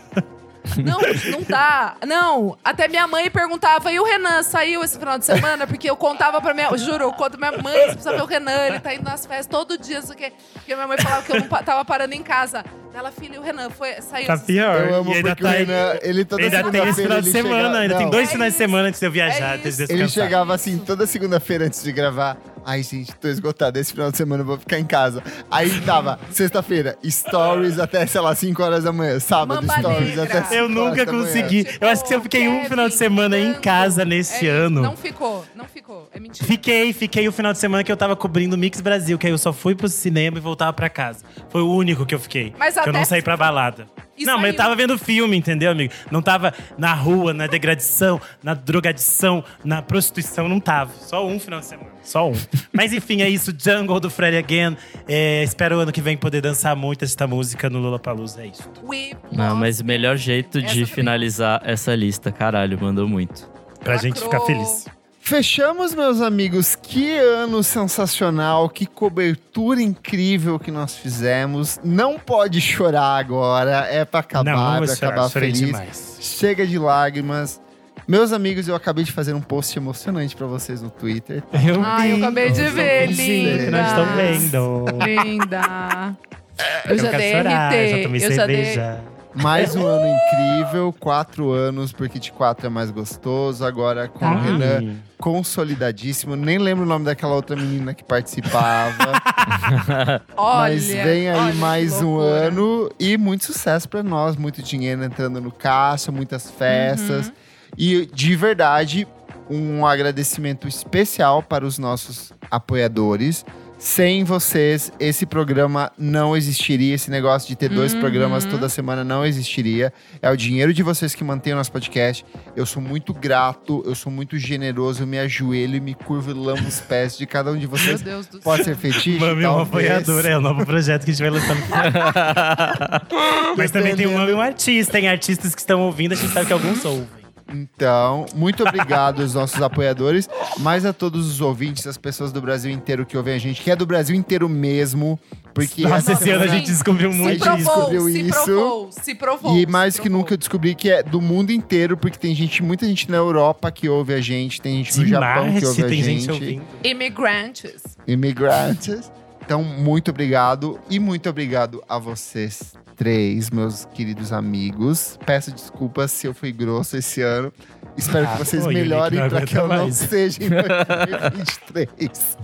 Não, não tá. Não, até minha mãe perguntava, e o Renan saiu esse final de semana? Porque eu contava pra minha. Juro, eu conto pra minha mãe, você precisa ver o Renan, ele tá indo nas festas todo dia, isso aqui. Porque minha mãe falava que eu não tava parando em casa. Ela, filha, e o Renan foi, saiu. Tá pior. Eu amo e ainda porque o tá Renan, ele toda Ainda tem esse segunda-feira final de ele semana, chega- ainda tem dois É finais de semana antes de eu viajar, É antes de. Ele chegava assim toda segunda-feira antes de gravar. Ai, gente, tô esgotado. Esse final de semana eu vou ficar em casa. Aí tava, sexta-feira, stories até, sei lá, 5 horas da manhã. Sábado, Mamba stories negra. até 5 Eu horas nunca da manhã. consegui. Eu acho que se eu fiquei um final de semana em casa nesse é ano. Não ficou, não ficou. É mentira. Fiquei, fiquei o final de semana que eu tava cobrindo o Mix Brasil, que aí eu só fui pro cinema e voltava pra casa. Foi o único que eu fiquei. Mas que eu até- não saí pra balada. E não, mas eu saiu. tava vendo filme, entendeu, amigo? Não tava na rua, na degradação, na drogadição, na prostituição, não tava. Só um final de semana. Só um. <laughs> mas enfim, é isso. Jungle do Fred Again. É, espero ano que vem poder dançar muito esta música no Lollapalooza. É isso. We Não, mas o melhor jeito Essa de também. finalizar essa lista, caralho, mandou muito. Pra gente ficar Lacrou. feliz. Fechamos, meus amigos. Que ano sensacional, que cobertura incrível que nós fizemos. Não pode chorar agora, é pra acabar, não, é pra chorar, acabar feliz. demais. Chega de lágrimas. Meus amigos, eu acabei de fazer um post emocionante pra vocês no Twitter. Eu Ai, eu acabei de ver, linda. nós estamos vendo. Linda. Eu já quero dei chorar, RT. já tomei eu já dei. Mais um ano incrível, quatro anos, porque de quatro é mais gostoso. Agora com Tá. o Renan consolidadíssimo. Nem lembro o nome daquela outra menina que participava. <laughs> Olha. Mas vem aí olha mais um ano e muito sucesso pra nós. Muito dinheiro entrando no caixa, muitas festas. Uhum. E de verdade, um agradecimento especial para os nossos apoiadores. Sem vocês, esse programa não existiria. Esse negócio de ter dois Uhum. programas toda semana não existiria. É o dinheiro de vocês que mantém o nosso podcast. Eu sou muito grato, eu sou muito generoso. Eu me ajoelho e me curvo e lambo os pés de cada um de Meu vocês. Deus do Pode céu. ser fetiche? Mami é um talvez. apoiador, é o novo projeto que a gente vai lançar no <laughs> Mas também tem um Dependendo. Mami um artista, tem artistas que estão ouvindo, a gente sabe que alguns ouvem. Então, muito obrigado aos nossos apoiadores, mas a todos os ouvintes, as pessoas do Brasil inteiro que ouvem a gente, que é do Brasil inteiro mesmo, porque Nossa, essa esse ano a gente descobriu Se muito provou. isso. descobriu se isso. provou, se provou. E se mais que provou. nunca eu descobri que é do mundo inteiro, porque tem gente, muita gente na Europa que ouve a gente, tem gente no Japão que ouve a tem gente, gente ouvindo. Imigrantes. imigrantes. Então, muito obrigado e muito obrigado a vocês três, meus queridos amigos. Peço desculpas se eu fui grosso esse ano. Espero Ah, que vocês foi, melhorem para que eu aguenta não mais. seja em 2023.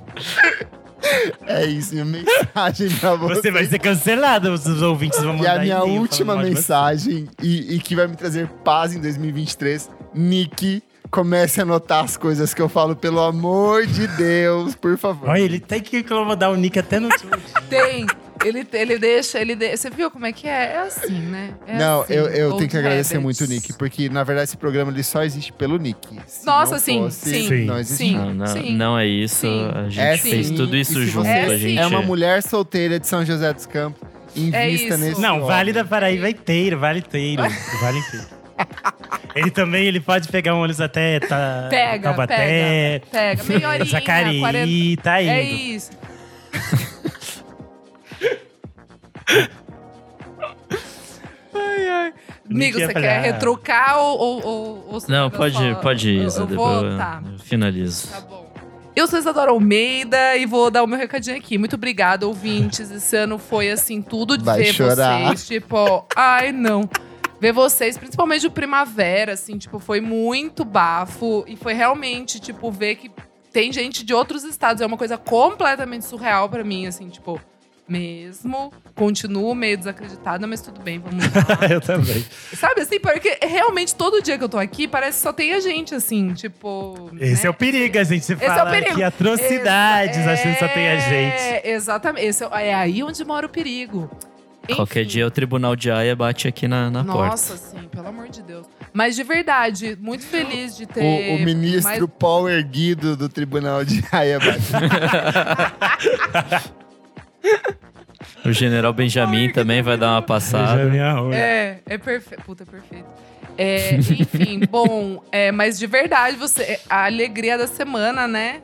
é isso, minha mensagem pra vocês. Você vai ser cancelado, os ouvintes vão E mandar a minha e-mail última mensagem, e, e que vai me trazer paz em 2023, Nick, comece a anotar as coisas que eu falo, pelo amor de Deus, por favor. Olha, ele tem que incomodar o Nick até no <laughs> último dia. Tem. Ele, ele deixa, ele de... Você viu como é que é? É assim, né? É Não, assim, eu, eu old tenho que agradecer habits. muito o Nick, porque na verdade esse programa ele só existe pelo Nick. Se Nossa, não sim, fosse, sim, não existia. sim. Não, não, sim. não é isso. Sim. A gente É fez sim, tudo isso junto. É a gente É uma mulher solteira de São José dos Campos. Invista É isso. nesse Não, homem. Vale da Paraíba inteiro, vale inteiro. Vale inteiro. Ele também, ele pode pegar um ônibus até tá, Pega, Taubaté, pega, pega. Meia horinha, Jacareí, 40... tá indo. É isso. Ai, ai. Amigo, você quer retrucar ou, ou, ou, Não, pode, só- pode ir, Isa, eu depois vou, eu- tá. eu finalizo. Tá bom. Eu sou Isadora Almeida e vou dar o meu recadinho aqui. Muito obrigada, ouvintes. Esse ano foi assim, tudo de Vai ver chorar. vocês. Tipo, ai, não. Ver vocês, principalmente o Primavera, assim, tipo, foi muito bafo. E foi realmente, tipo, ver que tem gente de outros estados. É uma coisa completamente surreal pra mim, assim, tipo, mesmo. Continuo meio desacreditada, mas tudo bem, vamos lá. <laughs> Eu também. Sabe assim, porque realmente todo dia que eu tô aqui, parece que só tem a gente, assim, tipo. Esse né? é o perigo, a gente Esse é o fala perigo. que atrocidades, Exa- achando que só tem a gente. É, exatamente. Esse é, é aí onde mora o perigo. Qualquer Enfim. dia o tribunal de Haia bate aqui na, na porta. Nossa, sim, pelo amor de Deus. Mas de verdade, muito feliz de O, ter. o ministro mais- Paul Erguido do Tribunal de Haia <laughs> O general Benjamin também vai dar uma passada. Beija minha rola. É, é perfeito. Puta, perfeito. É, enfim, <laughs> bom, é, mas de verdade, você. A alegria da semana, né?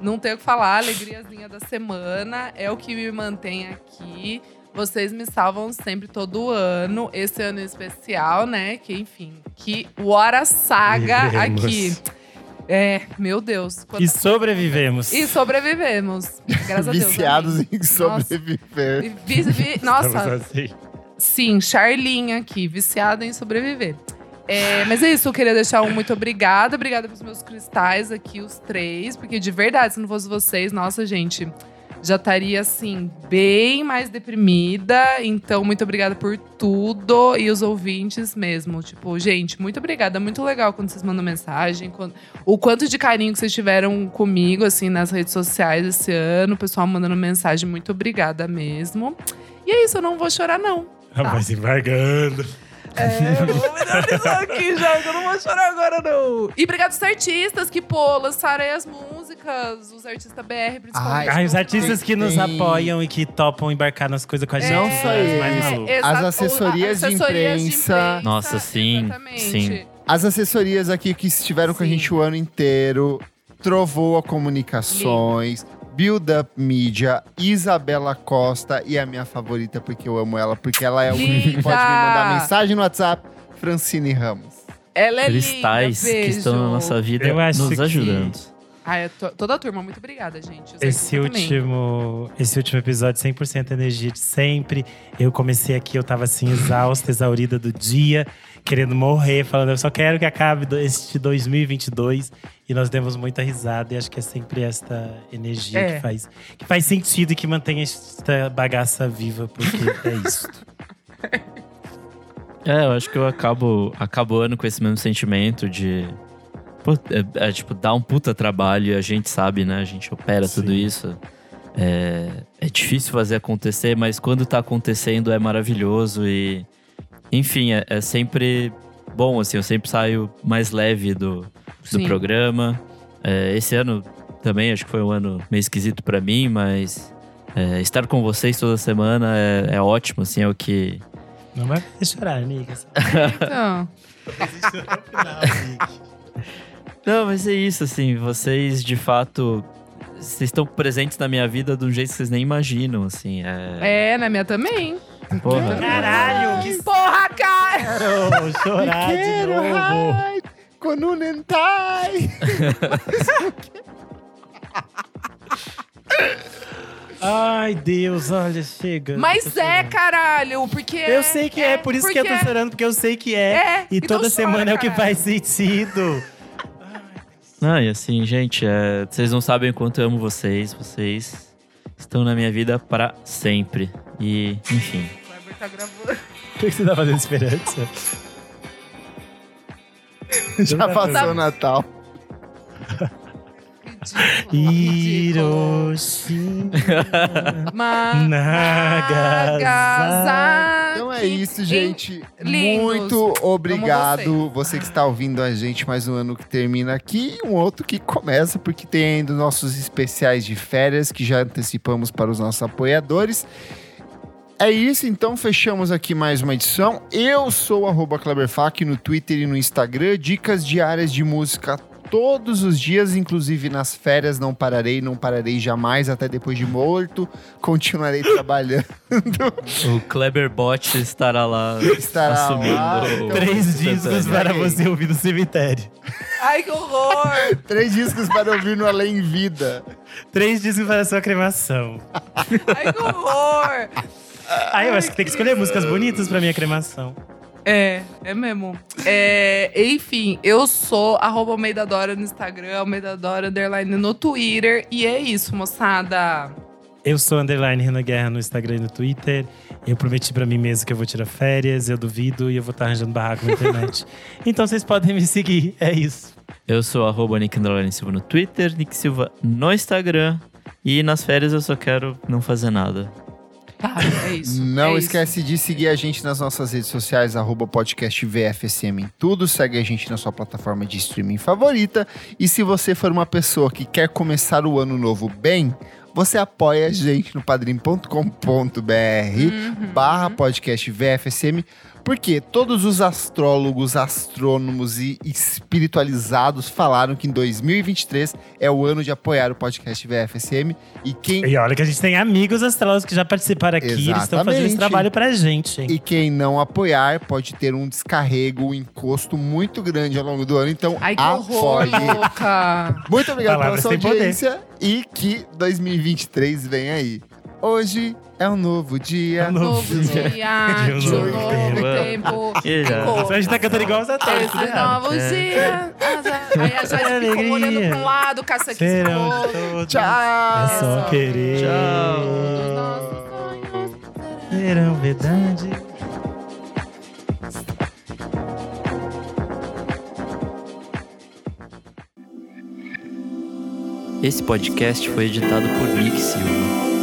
Não tenho o que falar, a alegriazinha da semana é o que me mantém aqui. Vocês me salvam sempre todo ano. Esse ano em especial, né? Que, enfim, que What a Saga Vivemos. aqui. É, meu Deus. E sobrevivemos. E sobrevivemos. Graças a Deus. Viciados em sobreviver. E vi- vi- nossa, assim. Sim, Charlinha aqui, viciada em sobreviver. É, mas é isso, eu queria deixar um muito obrigada. Obrigada pros meus cristais aqui, os três. Porque de verdade, se não fosse vocês, nossa, gente, já estaria assim, bem mais deprimida. Então, muito obrigada por tudo. E os ouvintes mesmo. Tipo, gente, muito obrigada. Muito legal quando vocês mandam mensagem. quando- o quanto de carinho que vocês tiveram comigo, assim, nas redes sociais esse ano. O pessoal mandando mensagem, muito obrigada mesmo. E é isso, eu não vou chorar, não. Tá. Vai se embargando. É, eu vou me finalizar aqui <laughs> já, eu não vou chorar agora, não. E obrigado aos artistas que, pô, lançaram aí as músicas, os artistas BR, principalmente. Ai, os artistas que nos apoiam e que topam embarcar nas coisas com a gente. Não só eles. As assessorias de imprensa. Nossa, sim, exatamente. sim. As assessorias aqui que estiveram com a gente o ano inteiro, Trovoa Comunicações, Build Up Media, Isabela Costa e a minha favorita, porque eu amo ela, porque ela é o que pode me mandar mensagem no WhatsApp, Francine Ramos. Ela é Cristais linda, que estão na nossa vida Eu acho nos que- ajudando. Ai, eu tô- toda a turma, muito obrigada, gente. Esse último, esse último episódio, 100% energia de sempre. Eu comecei aqui, eu tava assim, exausta, exaurida do dia, querendo morrer, falando, eu só quero que acabe este 2022. E nós demos muita risada, e acho que é sempre esta energia É. que, faz, que faz sentido e que mantém esta bagaça viva, porque é isso. <laughs> É, eu acho que eu acabo, acabo ano com esse mesmo sentimento de. Pô, é, é, tipo, dá um puta trabalho e a gente sabe, né? A gente opera tudo Sim. isso. É, é difícil fazer acontecer, mas quando tá acontecendo é maravilhoso e. Enfim, é, é sempre bom, assim. Eu sempre saio mais leve do, do Sim. programa. É, esse ano também acho que foi um ano meio esquisito pra mim, mas é, estar com vocês toda semana é, é ótimo, assim, é o que. Não vai fazer chorar, amiga. Então, <laughs> Não, mas é isso, assim, vocês de fato. Vocês estão presentes na minha vida de um jeito que vocês nem imaginam, assim. É. É, na minha também. Porra. Caralho, que Porra, cara! quero chorar de novo. Ai, Konunentai! Ai, Deus, olha, chega. Mas é, caralho, porque Eu sei que é, por isso que eu tô chorando, porque eu sei que é. É, e então toda chora, semana é o que caralho. faz sentido. Não, e assim, gente, é, vocês não sabem o quanto eu amo vocês. Vocês estão na minha vida para sempre. E, enfim. O Kleber tá gravando. O que que você tá fazendo esperança? <laughs> Já passou o Natal. Hiroshima. Nagasaki. Então é isso, gente. lindos. Muito obrigado. Amo Você que está ouvindo a gente mais um ano que termina aqui e um outro que começa, porque tem ainda nossos especiais de férias que já antecipamos para os nossos apoiadores. É isso, então fechamos aqui mais uma edição. Eu sou o arroba Kleberfac no Twitter e no Instagram. Dicas diárias de música todos os dias, inclusive nas férias. Não pararei, não pararei jamais, até depois de morto. Continuarei <laughs> trabalhando. O Kleber Bot estará lá Estará assumindo. lá, então- Três discos para você ouvir no cemitério. Ai, que horror! <laughs> Três discos para ouvir no Além Vida. Três discos para a sua cremação. Ai, que horror! Aí eu acho que tem que escolher músicas bonitas pra minha cremação. É, é mesmo. É, enfim, eu sou arroba Almeida Dora no Instagram, Almeida Dora underline no Twitter. E é isso, moçada. Eu sou underline Renan Guerra no Instagram e no Twitter. Eu prometi pra mim mesmo que eu vou tirar férias, eu duvido, e eu vou estar arranjando barraco na internet. <laughs> então vocês podem me seguir, é isso. Eu sou arroba Nick Underline Silva no Twitter, Nick Silva no Instagram. E nas férias eu só quero não fazer nada. Tá, é isso. Não é esquece de seguir a gente nas nossas redes sociais, arroba podcast VFSM em tudo. Segue a gente na sua plataforma de streaming favorita. E se você for uma pessoa que quer começar o ano novo bem, você apoia a gente no padrim.com.br barra podcast VFSM. Porque todos os astrólogos, astrônomos e espiritualizados falaram que em 2023 é o ano de apoiar o podcast VFSM. E quem E olha que a gente tem amigos astrólogos que já participaram aqui, eles estão fazendo esse Exatamente. trabalho pra gente, hein? E quem não apoiar pode ter um descarrego, um encosto muito grande ao longo do ano. Então, Ai, que horror, apoie. louca. Muito obrigado pela Palavras sua têm poder. audiência e que 2023 vem aí. Hoje é um novo dia. É um novo Novo dia, um de um novo novo tempo. tempo. A gente tá cantando igual os atores. Esse tá ligado? novo É. dia. Aí a gente ficou olhando pra um lado, caça aqui. Tchau! É só querer. Tchau. Serão verdade. Esse podcast foi editado por Nick Silva.